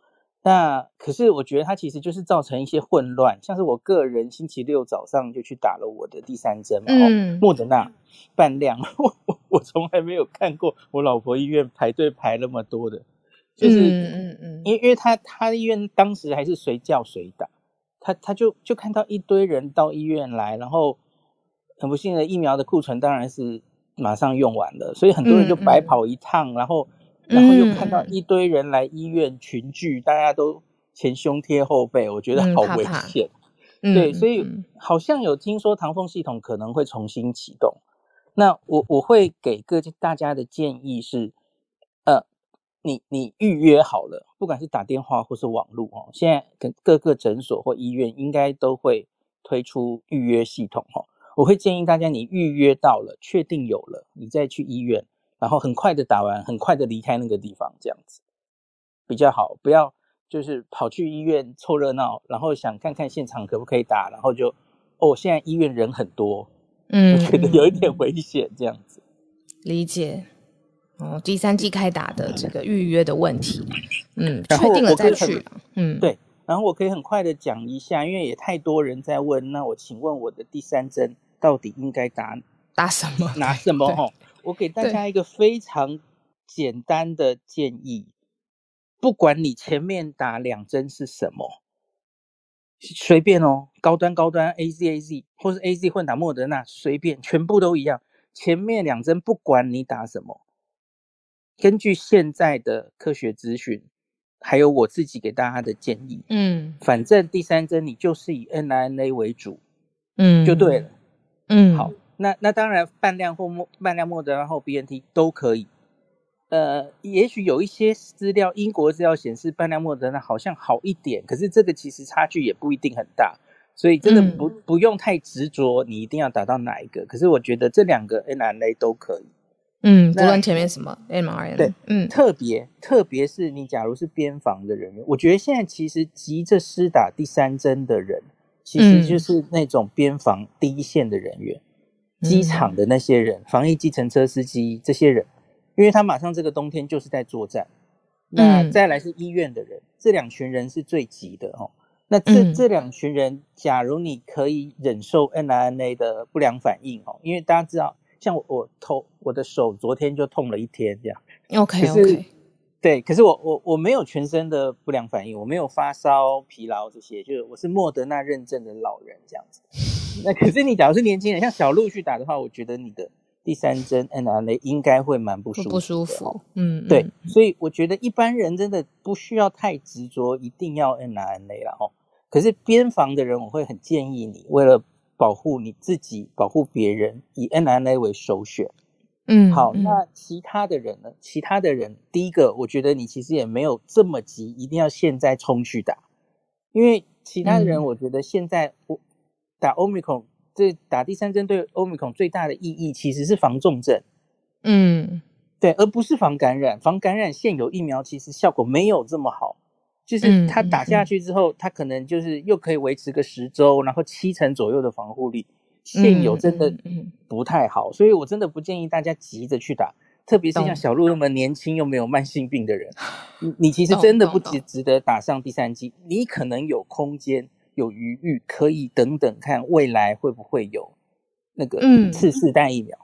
那可是我觉得它其实就是造成一些混乱，像是我个人星期六早上就去打了我的第三针嘛，嗯，莫德纳半量，我我我从来没有看过我老婆医院排队排那么多的，就是嗯嗯嗯，因为因为他他医院当时还是随叫随打，他他就就看到一堆人到医院来，然后。很不幸的，疫苗的库存当然是马上用完了，所以很多人就白跑一趟，然后，然后又看到一堆人来医院群聚，大家都前胸贴后背，我觉得好危险。对，所以好像有听说唐凤系统可能会重新启动。那我我会给各大家的建议是，呃，你你预约好了，不管是打电话或是网络哦，现在跟各个诊所或医院应该都会推出预约系统哦。我会建议大家，你预约到了，确定有了，你再去医院，然后很快的打完，很快的离开那个地方，这样子比较好。不要就是跑去医院凑热闹，然后想看看现场可不可以打，然后就哦，现在医院人很多，嗯，觉得有一点危险，这样子。理解。哦，第三季开打的这个预约的问题，嗯，确定了再去，嗯，对。然后我可以很快的讲一下，因为也太多人在问，那我请问我的第三针。到底应该打打什么？拿什么？哈，我给大家一个非常简单的建议：不管你前面打两针是什么，随便哦，高端高端 A Z A Z 或是 A Z 混打莫德纳，随便，全部都一样。前面两针不管你打什么，根据现在的科学资讯，还有我自己给大家的建议，嗯，反正第三针你就是以 N I N A 为主，嗯，就对了。嗯，好，那那当然，半量或莫半量莫德拉或 B N T 都可以。呃，也许有一些资料，英国资料显示半量莫德纳好像好一点，可是这个其实差距也不一定很大，所以真的不不用太执着，你一定要打到哪一个。可是我觉得这两个 N R A 都可以。嗯，不论前面什么 M R N，对，嗯，特别特别是你假如是边防的人员，我觉得现在其实急着施打第三针的人。其实就是那种边防第一线的人员，机场的那些人，防疫计程车司机这些人，因为他马上这个冬天就是在作战。那再来是医院的人，这两群人是最急的哦。那这这两群人，假如你可以忍受 n r n a 的不良反应哦，因为大家知道，像我我头我的手昨天就痛了一天这样。OK OK。对，可是我我我没有全身的不良反应，我没有发烧、疲劳这些，就是我是莫德纳认证的老人这样子。那可是你假如是年轻人，像小鹿去打的话，我觉得你的第三针 N R N A 应该会蛮不舒服。不舒服，嗯，对，所以我觉得一般人真的不需要太执着，一定要 N R N A 了哦。可是边防的人，我会很建议你，为了保护你自己、保护别人，以 NNA 为首选。嗯，好，那其他的人呢？其他的人，第一个，我觉得你其实也没有这么急，一定要现在冲去打，因为其他的人，我觉得现在我打 Omicron，这打第三针对 Omicron 最大的意义其实是防重症，嗯，对，而不是防感染。防感染现有疫苗其实效果没有这么好，就是它打下去之后，它可能就是又可以维持个十周，然后七成左右的防护力。现有真的不太好，所以我真的不建议大家急着去打，特别是像小鹿那么年轻又没有慢性病的人，你你其实真的不值值得打上第三剂，你可能有空间有余裕，可以等等看未来会不会有那个次世代疫苗，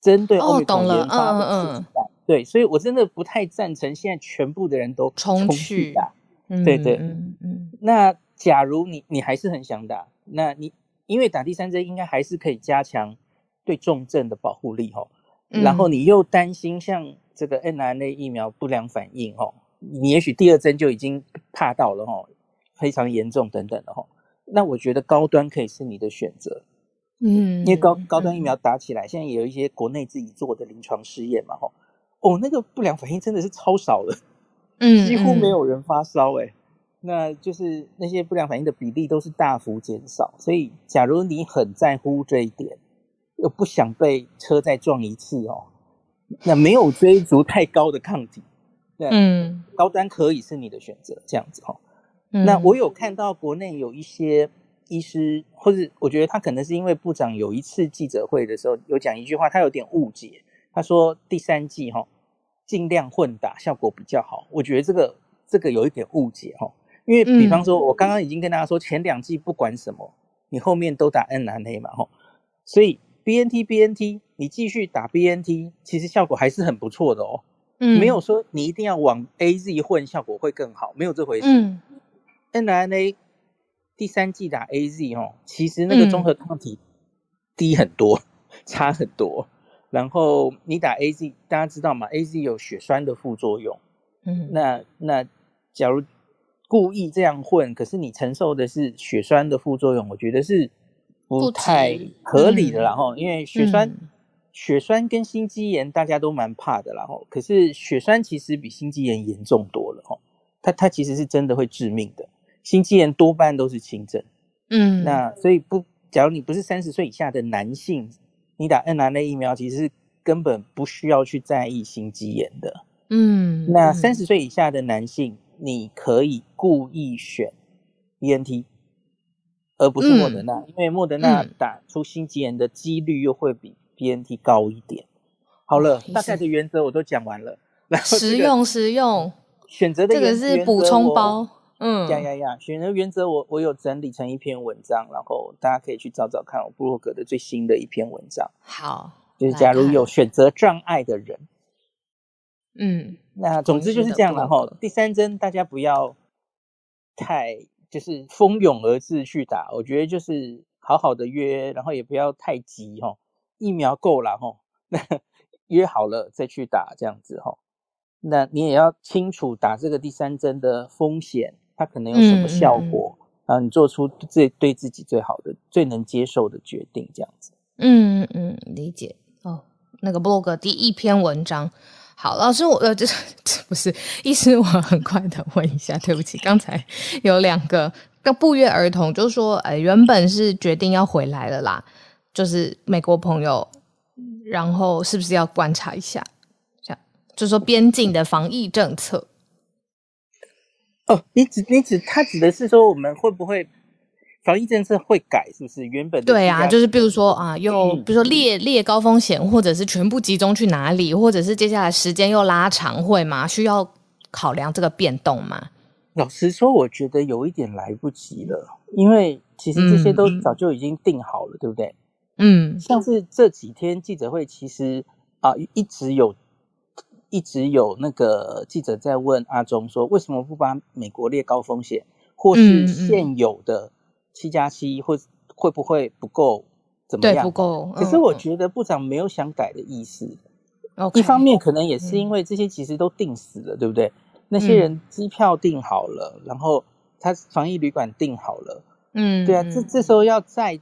针对欧米伽研发的次世代，对，所以我真的不太赞成现在全部的人都冲去打。嗯对对嗯嗯那假如你你还是很想打，那你因为打第三针应该还是可以加强对重症的保护力哈。嗯然后你又担心像这个 n r n a 疫苗不良反应哈，你也许第二针就已经怕到了哈，非常严重等等的哈。那我觉得高端可以是你的选择。嗯，因为高高端疫苗打起来，现在也有一些国内自己做的临床试验嘛，吼，哦，那个不良反应真的是超少的，嗯几乎没有人发烧，哎，那就是那些不良反应的比例都是大幅减少。所以，假如你很在乎这一点，又不想被车再撞一次哦，那没有追逐太高的抗体，对，嗯高端可以是你的选择，这样子哈。嗯，那我有看到国内有一些医师，或者我觉得他可能是因为部长有一次记者会的时候有讲一句话，他有点误解。他说第三季哈尽量混打效果比较好。我觉得这个这个有一点误解哈，因为比方说我刚刚已经跟大家说前两季不管什么，你后面都打 N 蓝 A 嘛哈，所以 BNT BNT 你继续打 BNT，其实效果还是很不错的哦。嗯没有说你一定要往 AZ 混效果会更好，没有这回事。嗯 mRNA 第三季打 AZ 哦，其实那个综合抗体低很多，差很多。然后你打 AZ，大家知道吗？AZ 有血栓的副作用。嗯那那假如故意这样混，可是你承受的是血栓的副作用，我觉得是不太合理的啦嗯。因为血栓、嗯血栓跟心肌炎大家都蛮怕的啦哈，可是血栓其实比心肌炎严重多了哈。它它其实是真的会致命的，心肌炎多半都是轻症。嗯那所以不，假如你不是三十岁以下的男性，你打 mRNA 疫苗其实是根本不需要去在意心肌炎的。嗯那三十岁以下的男性，你可以故意选 BNT，而不是莫德纳，因为莫德纳嗯打出心肌炎的几率又会比 BNT 高一点。好了，哦大概的原则我都讲完了。然后这个实用实用，选择的这个是补充包。嗯，呀呀呀！选择原则我我有整理成一篇文章，然后大家可以去找找看我布洛格的最新的一篇文章，好，就是假如有选择障碍的人，嗯那总之就是这样了哈。第三针大家不要太就是蜂拥而至去打，我觉得就是好好的约，然后也不要太急哈。疫苗够了哈，那 约好了再去打这样子哈。那你也要清楚打这个第三针的风险，它可能有什么效果，然后你做出最对自己最好的、最能接受的决定这样子。嗯嗯，理解哦。那个 blog 第一篇文章，好，老师我呃，就是不是意思，我很快的问一下，对不起，刚才有两个个不约而同，就是说，呃，原本是决定要回来了啦，就是美国朋友，然后是不是要观察一下，这样，就是说边境的防疫政策，哦，你指你指他指的是说我们会不会防疫政策会改，是不是原本的对啊，就是比如说啊，又嗯比如说列列高风险，或者是全部集中去哪里，或者是接下来时间又拉长，会吗？需要考量这个变动吗？老实说，我觉得有一点来不及了，因为其实这些都早就已经定好了，对不对？嗯像是这几天记者会，其实啊一直有一直有那个记者在问阿中说，为什么不把美国列高风险，或是现有的七加七，或会不会不够怎么对，样？不够。可是我得觉得部长没有想改的意思。一方面可能也是嗯。因为这些其实都定死了，对不对？那些人机票订好了，然后他防疫旅馆订好了，嗯，对啊，嗯。这这时候要再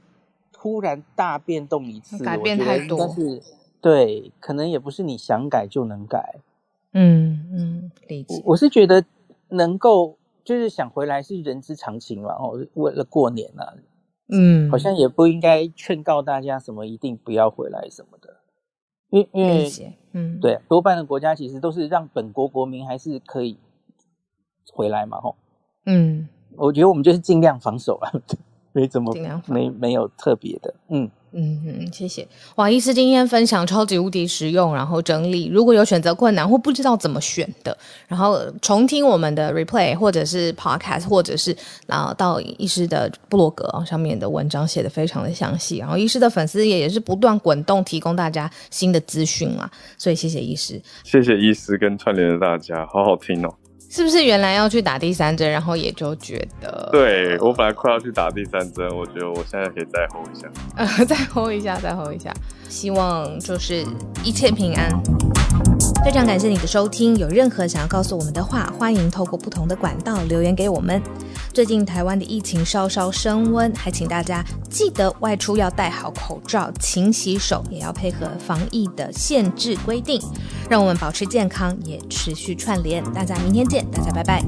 突然大变动一次，改变太多是对，可能也不是你想改就能改。嗯嗯，理解。我我是觉得能够就是想回来是人之常情嘛，哦，为了过年啊，嗯，好像也不应该劝告大家什么一定不要回来什么的，因为因为。嗯，，对多半的国家其实都是让本国国民还是可以回来嘛，吼。嗯，我觉得我们就是尽量防守了，没怎么没。没有特别的，嗯。嗯嗯，谢谢。哇，医师今天分享超级无敌实用，然后整理，如果有选择困难或不知道怎么选的，然后重听我们的 replay 或者是 podcast，或者是然后到医师的部落格上面的文章写的非常的详细，然后医师的粉丝也也是不断滚动提供大家新的资讯啊，所以谢谢医师，谢谢医师跟串联的大家，好好听哦。是不是原来要去打第三针，然后也就觉得，对我本来快要去打第三针，我觉得我现在可以再 hold 一下，呃，再 hold 一下，再 hold 一下，希望就是一切平安。非常感谢你的收听，有任何想要告诉我们的话，欢迎透过不同的管道留言给我们。最近台湾的疫情稍稍升温，还请大家记得外出要戴好口罩、勤洗手，也要配合防疫的限制规定，让我们保持健康，也持续串联。大家明天见，大家拜拜。